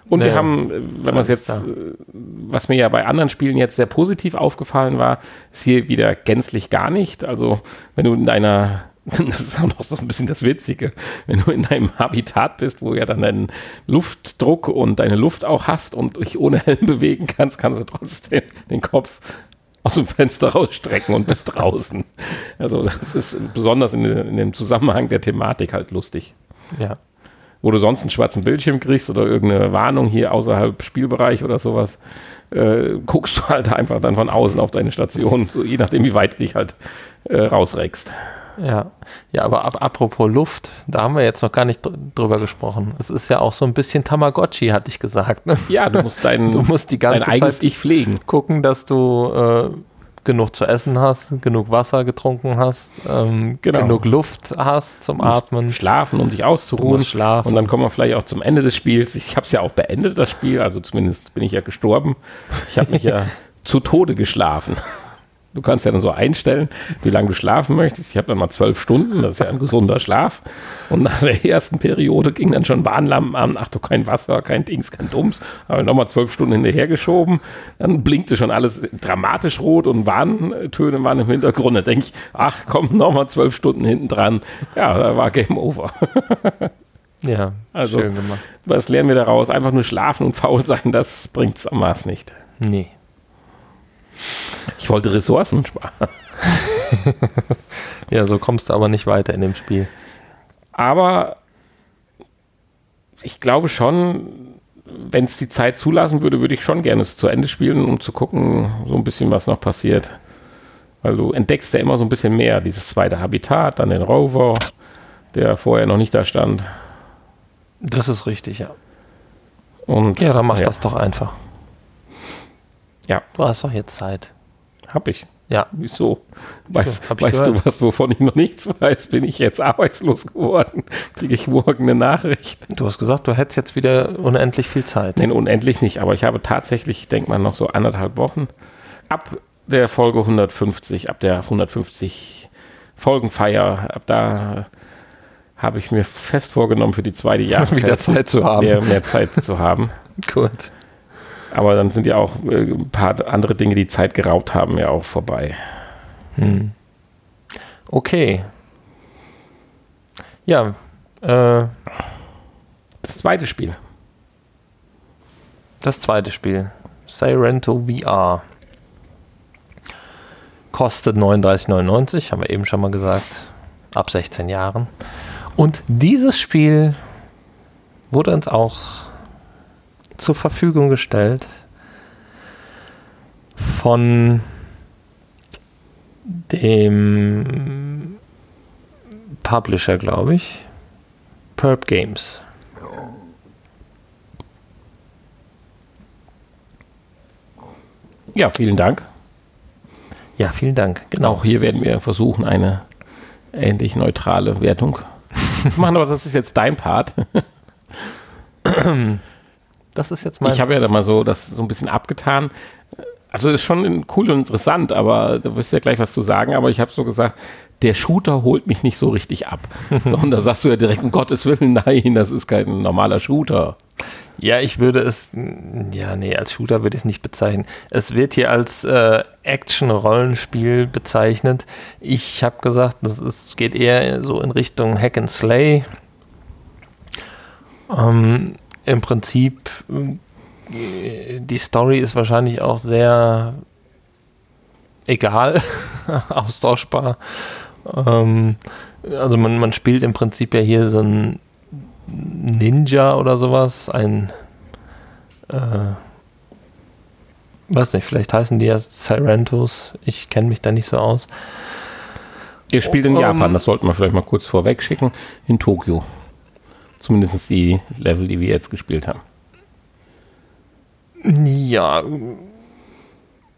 Und wir Naja, haben, äh, wenn man es jetzt, klar. äh, was mir ja bei anderen Spielen jetzt sehr positiv aufgefallen war, ist hier wieder gänzlich gar nicht. Also wenn du in deiner, das ist auch noch so ein bisschen das Witzige, wenn du in deinem Habitat bist, wo ja dann deinen Luftdruck und deine Luft auch hast und dich ohne Helm bewegen kannst, kannst du trotzdem den Kopf aus dem Fenster rausstrecken und bist draußen. Also das ist besonders in, in dem Zusammenhang der Thematik halt lustig Ja. Wo du sonst einen schwarzen Bildschirm kriegst oder irgendeine Warnung hier außerhalb Spielbereich oder sowas, äh, guckst du halt einfach dann von außen auf deine Station, so je nachdem, wie weit du dich halt äh, rausreckst. Ja. Ja, aber ab, apropos Luft, da haben wir jetzt noch gar nicht dr drüber gesprochen. Es ist ja auch so ein bisschen Tamagotchi, hatte ich gesagt. Ne? Ja, du musst dein, Du musst die dein ganze eigenes Zeit Ich pflegen. gucken, dass du äh, genug zu essen hast, genug Wasser getrunken hast, ähm, Genau. genug Luft hast zum Atmen. Schlafen, um dich auszuruhen. schlafen. Und dann kommen wir vielleicht auch zum Ende des Spiels. Ich habe es ja auch beendet, das Spiel. Also zumindest bin ich ja gestorben. Ich habe mich ja zu Tode geschlafen. Du kannst ja dann so einstellen, wie lange du schlafen möchtest. Ich habe dann mal zwölf Stunden, das ist ja ein gesunder Schlaf. Und nach der ersten Periode ging dann schon Warnlampen an. Ach du, kein Wasser, kein Dings, kein Dums. Habe nochmal zwölf Stunden hinterhergeschoben. Dann blinkte schon alles dramatisch rot und Warntöne waren im Hintergrund. Da denke ich, ach komm, nochmal zwölf Stunden hinten dran. Ja, da war Game Over. Ja, Also- schön gemacht. Was lernen wir daraus? Einfach nur schlafen und faul sein, das bringt's am Maß nicht. Nee. Ich wollte Ressourcen sparen. Ja, so kommst du aber nicht weiter in dem Spiel. Aber ich glaube schon, wenn es die Zeit zulassen würde, würde ich schon gerne es zu Ende spielen, um zu gucken, so ein bisschen, was noch passiert. Weil du entdeckst ja immer so ein bisschen mehr. Dieses zweite Habitat, dann den Rover, der vorher noch nicht da stand. Das ist richtig, ja. Und Ja, dann mach ja. das doch einfach. Ja. Du hast doch jetzt Zeit. Hab ich. Ja. Wieso? Weiß, Ja, weißt du was, wovon ich noch nichts weiß? Bin ich jetzt arbeitslos geworden? Kriege ich morgen eine Nachricht? Du hast gesagt, du hättest jetzt wieder unendlich viel Zeit. Nein, unendlich nicht, aber ich habe tatsächlich, ich denke mal, noch so anderthalb Wochen ab der Folge 150, ab der 150 Folgenfeier, ab da habe ich mir fest vorgenommen, für die zweite Jahreszeit Wieder Zeit zu haben. Mehr, mehr Zeit zu haben. Gut. Aber dann sind ja auch äh, ein paar andere Dinge, die Zeit geraubt haben, ja auch vorbei. Okay. Ja, äh, Das zweite Spiel. das zweite Spiel. Sirento VR. Kostet 39,99, haben wir eben schon mal gesagt. Ab 16 Jahren. Und dieses Spiel wurde uns auch zur Verfügung gestellt von dem Publisher, glaube ich. Perp Games. Ja, vielen Dank. Ja, vielen Dank. Genau. Auch hier werden wir versuchen, eine ähnlich neutrale Wertung zu machen, aber das ist jetzt dein Part. Das ist jetzt mein. Ich habe ja da mal so das so ein bisschen abgetan. Also ist schon cool und interessant, aber da wirst du ja gleich was zu sagen, aber ich habe so gesagt, der Shooter holt mich nicht so richtig ab. So, und da sagst du ja direkt, um Gottes Willen, nein, das ist kein normaler Shooter. ja, ich würde es. Ja, nee, als Shooter würde ich es nicht bezeichnen. Es wird hier als äh, Action-Rollenspiel bezeichnet. Ich habe gesagt, das ist, geht eher so in Richtung Hack and Slay. Ähm, Im Prinzip, die Story ist wahrscheinlich auch sehr egal, austauschbar. Ähm, also man, man spielt im Prinzip ja hier so ein Ninja oder sowas, ein äh, weiß nicht, vielleicht heißen die ja Sirentos. Ich kenne mich da nicht so aus. Ihr spielt in Um, Japan, das sollten wir vielleicht mal kurz vorweg schicken, in Tokio. Zumindest die Level, die wir jetzt gespielt haben. Ja,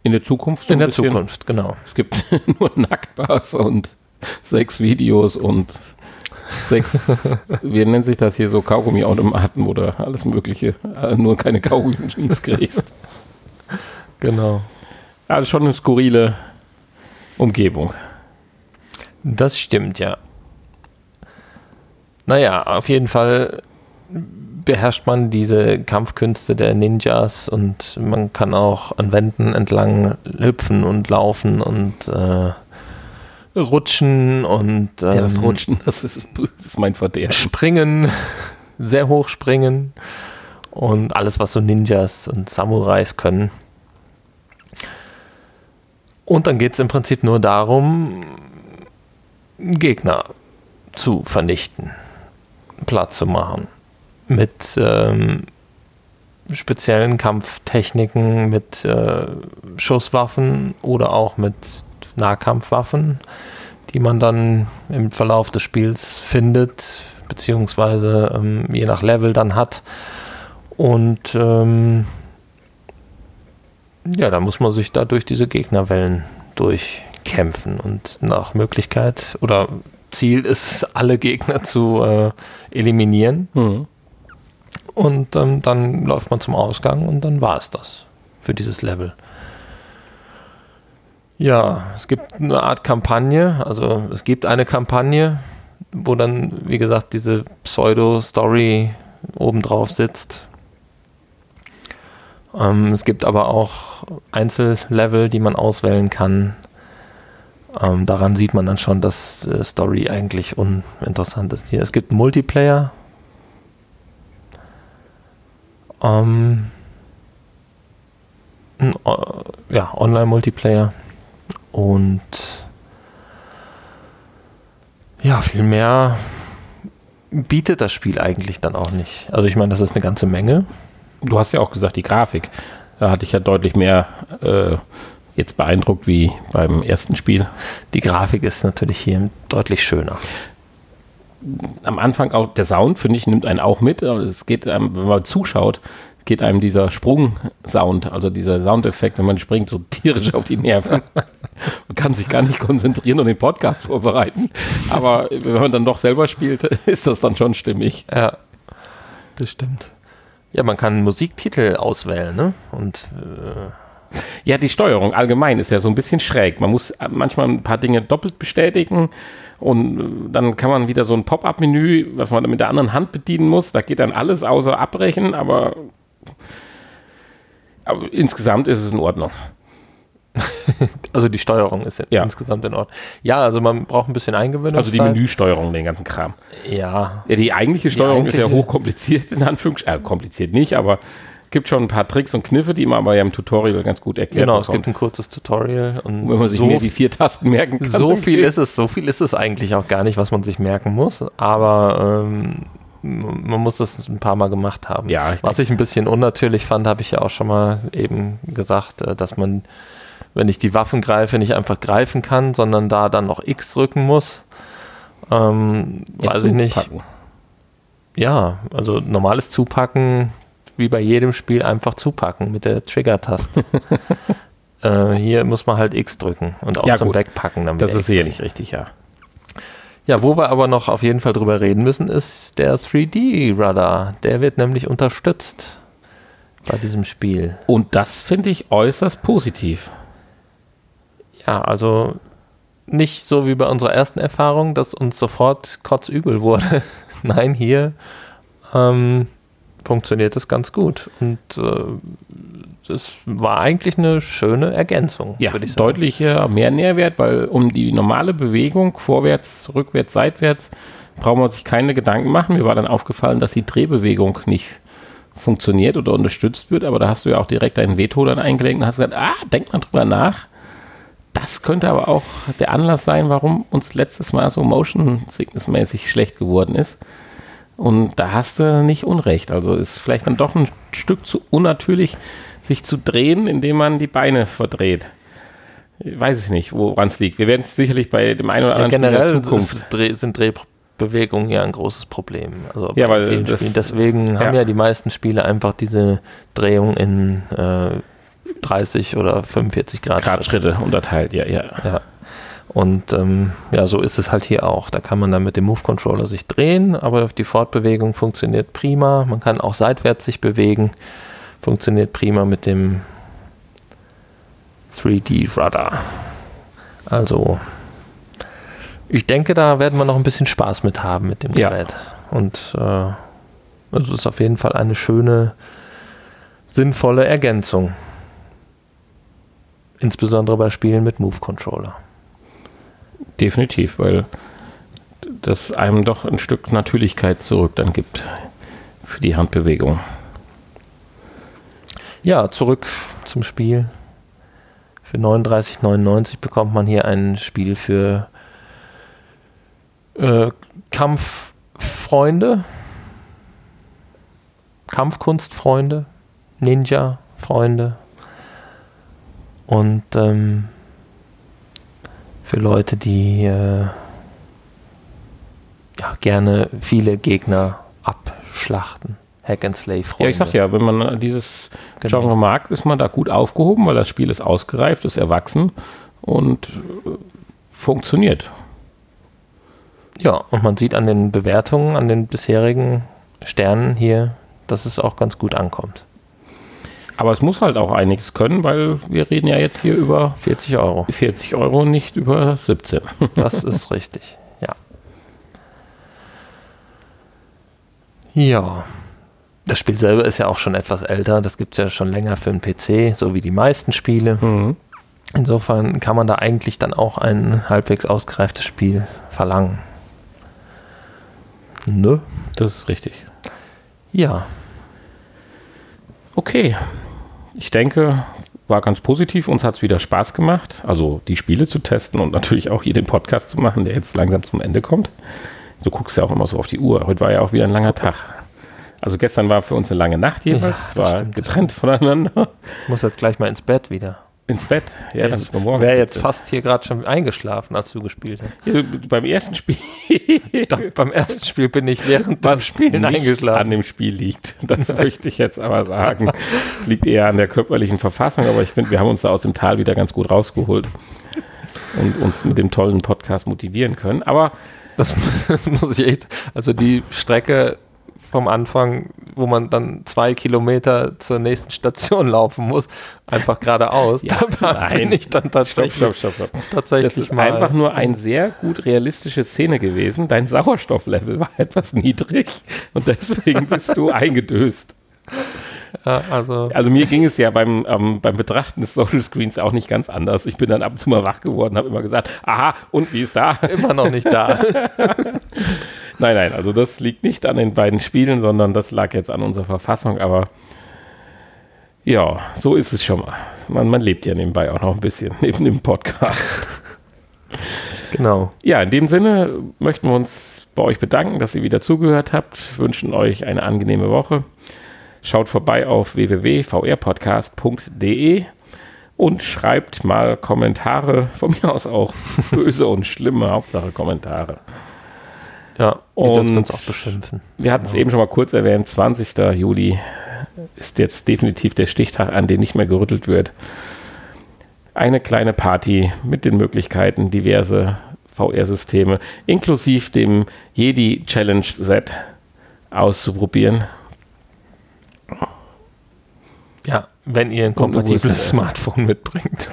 In der Zukunft? so in der bisschen? Zukunft, genau. Es gibt nur Nacktbars und sechs Videos und sechs, wie nennt sich das hier, so Kaugummi-Automaten oder alles mögliche, äh, nur keine Kaugummis kriegst. Genau. Also schon eine skurrile Umgebung. Das stimmt, ja. Naja, auf jeden Fall beherrscht man diese Kampfkünste der Ninjas und man kann auch an Wänden entlang hüpfen und laufen und äh, rutschen und Ja, das ähm, Rutschen, das ist, das ist mein Verderben. springen, sehr hoch springen und alles, was so Ninjas und Samurais können. Und dann geht es im Prinzip nur darum, Gegner zu vernichten, platt zu machen. Mit ähm, speziellen Kampftechniken, mit äh, Schusswaffen oder auch mit Nahkampfwaffen, die man dann im Verlauf des Spiels findet, beziehungsweise ähm, je nach Level dann hat. Und ähm, ja, da muss man sich da durch diese Gegnerwellen durchkämpfen und nach Möglichkeit oder Ziel ist alle Gegner zu äh, eliminieren. Mhm. Und ähm, dann läuft man zum Ausgang und dann war es das für dieses Level. Ja, es gibt eine Art Kampagne, also es gibt eine Kampagne, wo dann, wie gesagt, diese Pseudo-Story obendrauf sitzt. Ähm, es gibt aber auch Einzellevel, die man auswählen kann. Ähm, daran sieht man dann schon, dass äh, Story eigentlich uninteressant ist hier. Es gibt Multiplayer, ähm, äh, ja, Online-Multiplayer und ja, viel mehr bietet das Spiel eigentlich dann auch nicht. Also ich meine, das ist eine ganze Menge. Du hast ja auch gesagt, die Grafik. Da hatte ich ja deutlich mehr äh, jetzt beeindruckt wie beim ersten Spiel. Die Grafik ist natürlich hier deutlich schöner. Am Anfang auch der Sound, finde ich, nimmt einen auch mit. Es geht, ähm, wenn man zuschaut, geht einem dieser Sprung-Sound, also dieser Soundeffekt, wenn man springt, so tierisch auf die Nerven. man kann sich gar nicht konzentrieren und den Podcast vorbereiten. Aber wenn man dann doch selber spielt, ist das dann schon stimmig. Ja, das stimmt. Ja, man kann Musiktitel auswählen, ne? Und äh ja, die Steuerung allgemein ist ja so ein bisschen schräg. Man muss manchmal ein paar Dinge doppelt bestätigen und dann kann man wieder so ein Pop-up-Menü, was man mit der anderen Hand bedienen muss. Da geht dann alles außer abbrechen, aber, aber insgesamt ist es in Ordnung. also die Steuerung ist ja. insgesamt in Ordnung. Ja, also man braucht ein bisschen Eingewöhnung. Also die Menüsteuerung, den ganzen Kram. Ja. ja die eigentliche Steuerung die eigentliche ist ja hochkompliziert, in Anführungsstrichen. Äh, kompliziert nicht, aber gibt schon ein paar Tricks und Kniffe, die man aber ja im Tutorial ganz gut erklärt Genau, bekommt. es gibt ein kurzes Tutorial und wenn man sich so die vier Tasten merken kann. So viel ist es, so viel ist es eigentlich auch gar nicht, was man sich merken muss, aber ähm, man muss das ein paar Mal gemacht haben. Ja, ich was ich ein bisschen unnatürlich fand, habe ich ja auch schon mal eben gesagt, äh, dass man wenn ich die Waffen greife, nicht einfach greifen kann, sondern da dann noch X drücken muss. Ähm, ja, weiß ich nicht. Ja, also normales Zupacken, wie bei jedem Spiel, einfach zupacken mit der Trigger-Taste. äh, hier muss man halt X drücken und auch ja, zum gut. Wegpacken. Damit das ist sicherlich richtig, ja. Ja, wo wir aber noch auf jeden Fall drüber reden müssen, ist der 3D-Radar. Der wird nämlich unterstützt bei diesem Spiel. Und das finde ich äußerst positiv. Ja, also nicht so wie bei unserer ersten Erfahrung, dass uns sofort kotzübel wurde. Nein, hier ähm, funktioniert es ganz gut. Und äh, es war eigentlich eine schöne Ergänzung, ja, würde ich sagen. Deutlicher mehr Nährwert, weil um die normale Bewegung, vorwärts, rückwärts, seitwärts, brauchen wir sich keine Gedanken machen. Mir war dann aufgefallen, dass die Drehbewegung nicht funktioniert oder unterstützt wird, aber da hast du ja auch direkt deinen Veto dann eingelegt und hast gesagt, ah, denk mal drüber nach das könnte aber auch der Anlass sein, warum uns letztes Mal so Motion Sickness mäßig schlecht geworden ist. Und da hast du nicht Unrecht. Also ist vielleicht dann doch ein Stück zu unnatürlich, sich zu drehen, indem man die Beine verdreht. Weiß ich nicht, woran es liegt. Wir werden es sicherlich bei dem einen oder anderen ja, generell in Zukunft. Dreh, sind Drehbewegungen ja ein großes Problem. Also ja, weil das, Deswegen ja. haben ja die meisten Spiele einfach diese Drehung in äh, 30 oder 45 Grad, Grad Schritte. Schritte unterteilt, ja, ja. ja. Und ähm, ja, so ist es halt hier auch. Da kann man dann mit dem Move Controller sich drehen, aber die Fortbewegung funktioniert prima. Man kann auch seitwärts sich bewegen. Funktioniert prima mit dem 3D Rudder. Also, ich denke, da werden wir noch ein bisschen Spaß mit haben mit dem Gerät. Ja. Und äh, es ist auf jeden Fall eine schöne, sinnvolle Ergänzung. Insbesondere bei Spielen mit Move Controller. Definitiv, weil das einem doch ein Stück Natürlichkeit zurück dann gibt für die Handbewegung. Ja, zurück zum Spiel. Für 39,99 bekommt man hier ein Spiel für äh, Kampffreunde, Kampfkunstfreunde, Ninja-Freunde, und ähm, für Leute, die äh, ja, gerne viele Gegner abschlachten. Hack and Slay Freunde. Ja, ich sag ja, wenn man dieses genau. Genre mag, ist man da gut aufgehoben, weil das Spiel ist ausgereift, ist erwachsen und äh, funktioniert. Ja, und man sieht an den Bewertungen, an den bisherigen Sternen hier, dass es auch ganz gut ankommt. Aber es muss halt auch einiges können, weil wir reden ja jetzt hier über 40 Euro. 40 Euro, nicht über 17. Das ist richtig, ja. Ja. Das Spiel selber ist ja auch schon etwas älter. Das gibt es ja schon länger für den PC, so wie die meisten Spiele. Mhm. Insofern kann man da eigentlich dann auch ein halbwegs ausgereiftes Spiel verlangen. Ne? Das ist richtig. Ja. Okay ich denke, war ganz positiv. Uns hat es wieder Spaß gemacht, also die Spiele zu testen und natürlich auch hier den Podcast zu machen, der jetzt langsam zum Ende kommt. Du guckst ja auch immer so auf die Uhr. Heute war ja auch wieder ein langer Tag. Also gestern war für uns eine lange Nacht jeweils, ja, war stimmt. getrennt voneinander. Ich muss jetzt gleich mal ins Bett wieder. Ins Bett? Ja, dann morgen. Wäre jetzt fast hier gerade schon eingeschlafen, als du gespielt hast. Ja, beim ersten Spiel. Doch, beim ersten Spiel bin ich während dem Spielen eingeschlafen. An dem Spiel liegt. Das möchte ich jetzt aber sagen. Liegt eher an der körperlichen Verfassung, aber ich finde, wir haben uns da aus dem Tal wieder ganz gut rausgeholt und uns mit dem tollen Podcast motivieren können. Aber das, das muss ich echt, also die Strecke vom Anfang, wo man dann zwei Kilometer zur nächsten Station laufen muss, einfach geradeaus. Ja, da bin ich dann tatsächlich, stopp, stopp, stopp, tatsächlich das ist mal. einfach nur eine sehr gut realistische Szene gewesen. Dein Sauerstofflevel war etwas niedrig und deswegen bist du eingedöst. Ja, also, also mir ging es ja beim, ähm, beim Betrachten des Social Screens auch nicht ganz anders. Ich bin dann ab und zu mal wach geworden, habe immer gesagt, aha, und wie ist da? Immer noch nicht da. Nein, nein, also das liegt nicht an den beiden Spielen, sondern das lag jetzt an unserer Verfassung, aber ja, so ist es schon mal. Man, man lebt ja nebenbei auch noch ein bisschen, neben dem Podcast. Genau. Ja, in dem Sinne möchten wir uns bei euch bedanken, dass ihr wieder zugehört habt, wünschen euch eine angenehme Woche. Schaut vorbei auf www.vrpodcast.de und schreibt mal Kommentare, von mir aus auch böse und schlimme, Hauptsache Kommentare. Ja, ihr und dürft uns auch beschimpfen. Wir hatten es genau. eben schon mal kurz erwähnt, 20. Juli ist jetzt definitiv der Stichtag, an dem nicht mehr gerüttelt wird. Eine kleine Party mit den Möglichkeiten, diverse VR-Systeme, inklusive dem Jedi Challenge Set auszuprobieren. Ja, wenn ihr ein kompatibles Smartphone mitbringt.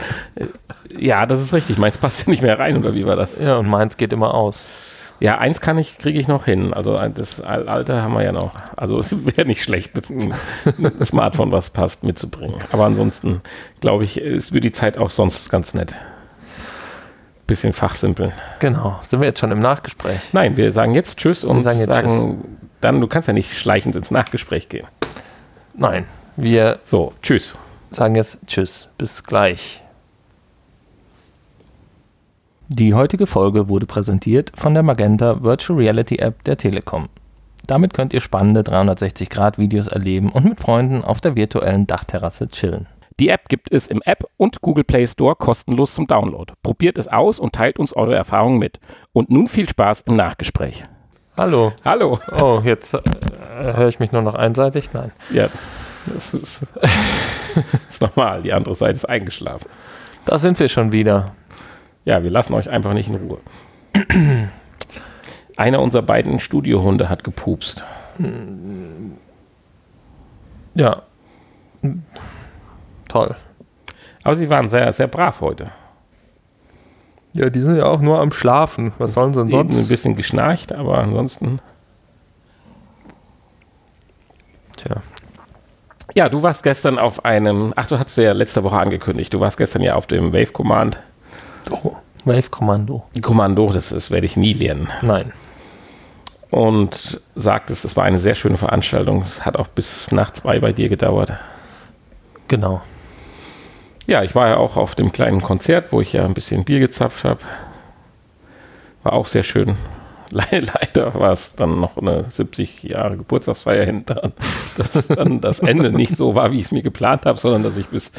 Ja, das ist richtig. Meins passt nicht mehr rein, oder wie war das? Ja, und meins geht immer aus. Ja, eins kann ich, kriege ich noch hin. Also das alte haben wir ja noch. Also es wäre nicht schlecht, ein Smartphone, was passt, mitzubringen. Aber ansonsten glaube ich, ist für die Zeit auch sonst ganz nett. Bisschen fachsimpeln. Genau. Sind wir jetzt schon im Nachgespräch? Nein, wir sagen jetzt Tschüss und wir sagen, sagen tschüss. dann, du kannst ja nicht schleichend ins Nachgespräch gehen. Nein, wir so, tschüss. Sagen jetzt Tschüss. Bis gleich. Die heutige Folge wurde präsentiert von der Magenta Virtual Reality App der Telekom. Damit könnt ihr spannende 360-Grad-Videos erleben und mit Freunden auf der virtuellen Dachterrasse chillen. Die App gibt es im App und Google Play Store kostenlos zum Download. Probiert es aus und teilt uns eure Erfahrungen mit. Und nun viel Spaß im Nachgespräch. Hallo. Hallo. Oh, jetzt äh, höre ich mich nur noch einseitig? Nein. Ja. Das ist, das ist normal. Die andere Seite ist eingeschlafen. Da sind wir schon wieder. Ja, wir lassen euch einfach nicht in Ruhe. Einer unserer beiden Studiohunde hat gepupst. Ja. Toll. Aber sie waren sehr, sehr brav heute. Ja, die sind ja auch nur am Schlafen. Was sollen sie denn sonst? Ein bisschen geschnarcht, aber ansonsten. Tja, ja, du warst gestern auf einem, ach, du hast ja letzte Woche angekündigt, du warst gestern ja auf dem Wave Command. Oh, Wave Kommando. Kommando, das, das werde ich nie lernen. Nein. Und sagtest, es war eine sehr schöne Veranstaltung. Es hat auch bis nach zwei bei dir gedauert. Genau. Ja, ich war ja auch auf dem kleinen Konzert, wo ich ja ein bisschen Bier gezapft habe. War auch sehr schön. leider war es dann noch eine 70 Jahre Geburtstagsfeier hinter, dass dann das Ende nicht so war, wie ich es mir geplant habe, sondern dass ich bis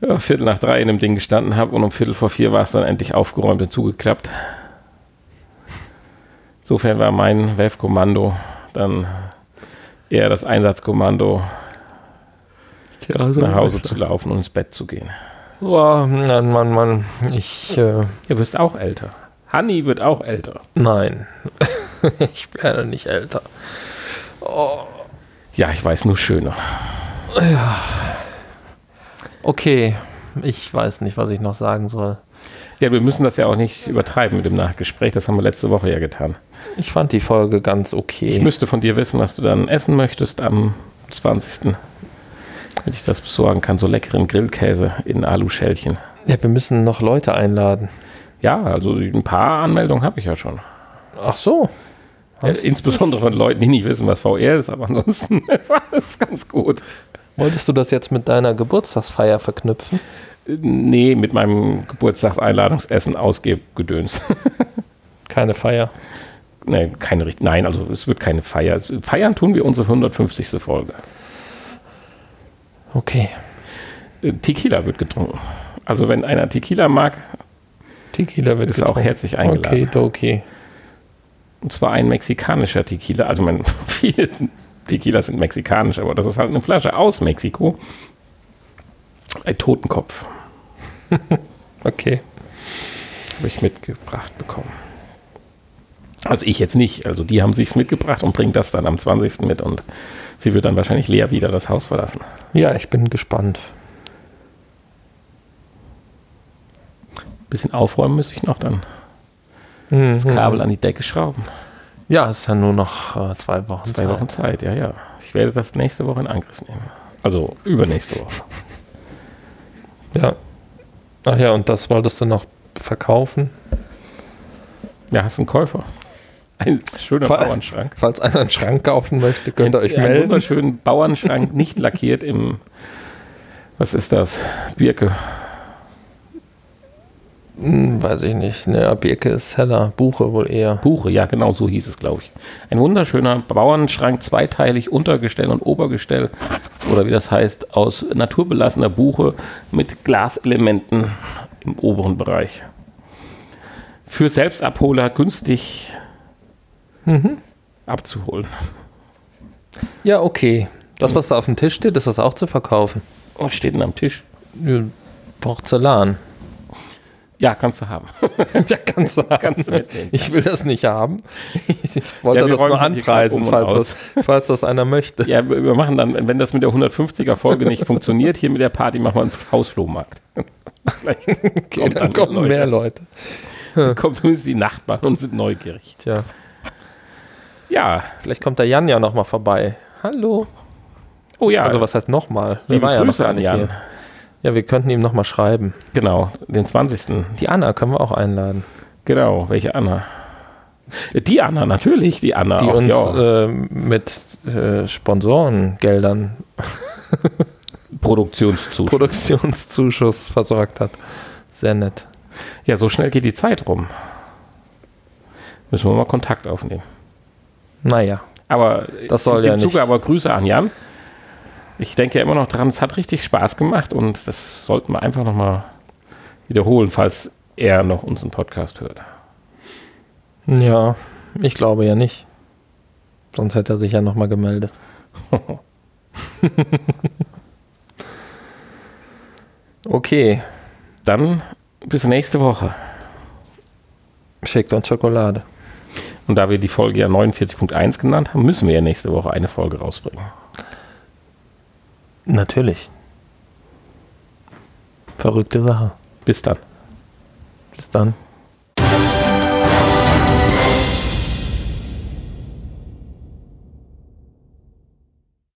ja, Viertel nach drei in dem Ding gestanden habe und um Viertel vor vier war es dann endlich aufgeräumt und zugeklappt. Insofern war mein WEF-Kommando dann eher das Einsatzkommando, also nach Hause zu laufen und ins Bett zu gehen. Oh, Mann, Mann, Mann. Ich. Äh, du wirst auch älter. Hanni wird auch älter. Nein, ich werde nicht älter. Oh. Ja, ich weiß nur schöner. Ja. Okay, ich weiß nicht, was ich noch sagen soll. Ja, wir müssen das ja auch nicht übertreiben mit dem Nachgespräch. Das haben wir letzte Woche ja getan. Ich fand die Folge ganz okay. Ich müsste von dir wissen, was du dann essen möchtest am 20. Wenn ich das besorgen kann. So leckeren Grillkäse in Aluschälchen. Ja, wir müssen noch Leute einladen. Ja, also ein paar Anmeldungen habe ich ja schon. Ach so. Ja, insbesondere von Leuten, die nicht wissen, was VR ist, aber ansonsten ist alles ganz gut. Wolltest du das jetzt mit deiner Geburtstagsfeier verknüpfen? Nee, mit meinem Geburtstagseinladungsessen ausgedöns. keine Feier. Nee, keine Nein, also es wird keine Feier. Feiern tun wir unsere 150. Folge. Okay. Äh, Tequila wird getrunken. Also wenn einer Tequila mag, Tequila wird ist getrunken. auch herzlich eingeladen. Okay, okay. Und zwar ein mexikanischer Tequila. Also man, viele Tequilas sind mexikanisch, aber das ist halt eine Flasche aus Mexiko. Ein Totenkopf Okay. habe ich mitgebracht bekommen. Also ich jetzt nicht. Also die haben sich's mitgebracht und bringen das dann am 20. mit und sie wird dann wahrscheinlich leer wieder das Haus verlassen. Ja, ich bin gespannt. bisschen aufräumen muss ich noch dann. Das Kabel an die Decke schrauben. Ja, es ist ja nur noch äh, zwei Wochen Zwei Wochen Zeit, ja, ja. Ich werde das nächste Woche in Angriff nehmen. Also übernächste Woche. Ja. Ach ja, und das wolltest du noch verkaufen? Ja, hast einen Käufer. Ein schöner Vor- Bauernschrank. Falls einer einen Schrank kaufen möchte, könnt ihr euch einen melden. wunderschönen Bauernschrank, nicht lackiert im, was ist das? Birke. Hm, weiß ich nicht. Naja, Birke ist heller. Buche wohl eher. Buche, ja, genau so hieß es, glaube ich. Ein wunderschöner Bauernschrank, zweiteilig, Untergestell und Obergestell. Oder wie das heißt, aus naturbelassener Buche mit Glaselementen im oberen Bereich. Für Selbstabholer günstig abzuholen. Ja, okay. Das, was da auf dem Tisch steht, ist das auch zu verkaufen? Was steht denn am Tisch? Porzellan. Ja, kannst du haben. ja, kannst du haben. Kannst du. Ich will das nicht haben. Ich wollte Ja, das nur anpreisen, falls das, falls das einer möchte. Ja, wir machen dann, wenn das mit der 150er Folge nicht funktioniert, hier mit der Party machen wir einen Hausflohmarkt. Vielleicht Okay, kommt dann dann kommen mehr Leute. kommen zumindest die Nachbarn und sind neugierig. Tja, Ja, vielleicht kommt der Jan ja nochmal vorbei. Hallo. oh ja, Also was heißt nochmal? Der war ja noch Grüße gar nicht Jan. hier. Ja, wir könnten ihm nochmal schreiben. Genau, den 20. Die Anna können wir auch einladen. Genau, welche Anna? Die Anna, natürlich, die Anna. Die auch, uns ja. äh, mit äh, Sponsorengeldern Produktionszuschuss. Produktionszuschuss versorgt hat. Sehr nett. Ja, so schnell geht die Zeit rum. Müssen wir mal Kontakt aufnehmen. Naja, Aber Das soll ja nicht- Zuge aber Grüße an Jan. Ich denke ja immer noch dran, es hat richtig Spaß gemacht und das sollten wir einfach nochmal wiederholen, falls er noch unseren Podcast hört. ja, ich glaube ja nicht. Sonst hätte er sich ja nochmal gemeldet. Okay, Dann bis nächste Woche. schickt uns Schokolade. Und da wir die Folge ja 49.1 genannt haben, müssen wir ja nächste Woche eine Folge rausbringen. Natürlich. Verrückte Sache. Bis dann. Bis dann.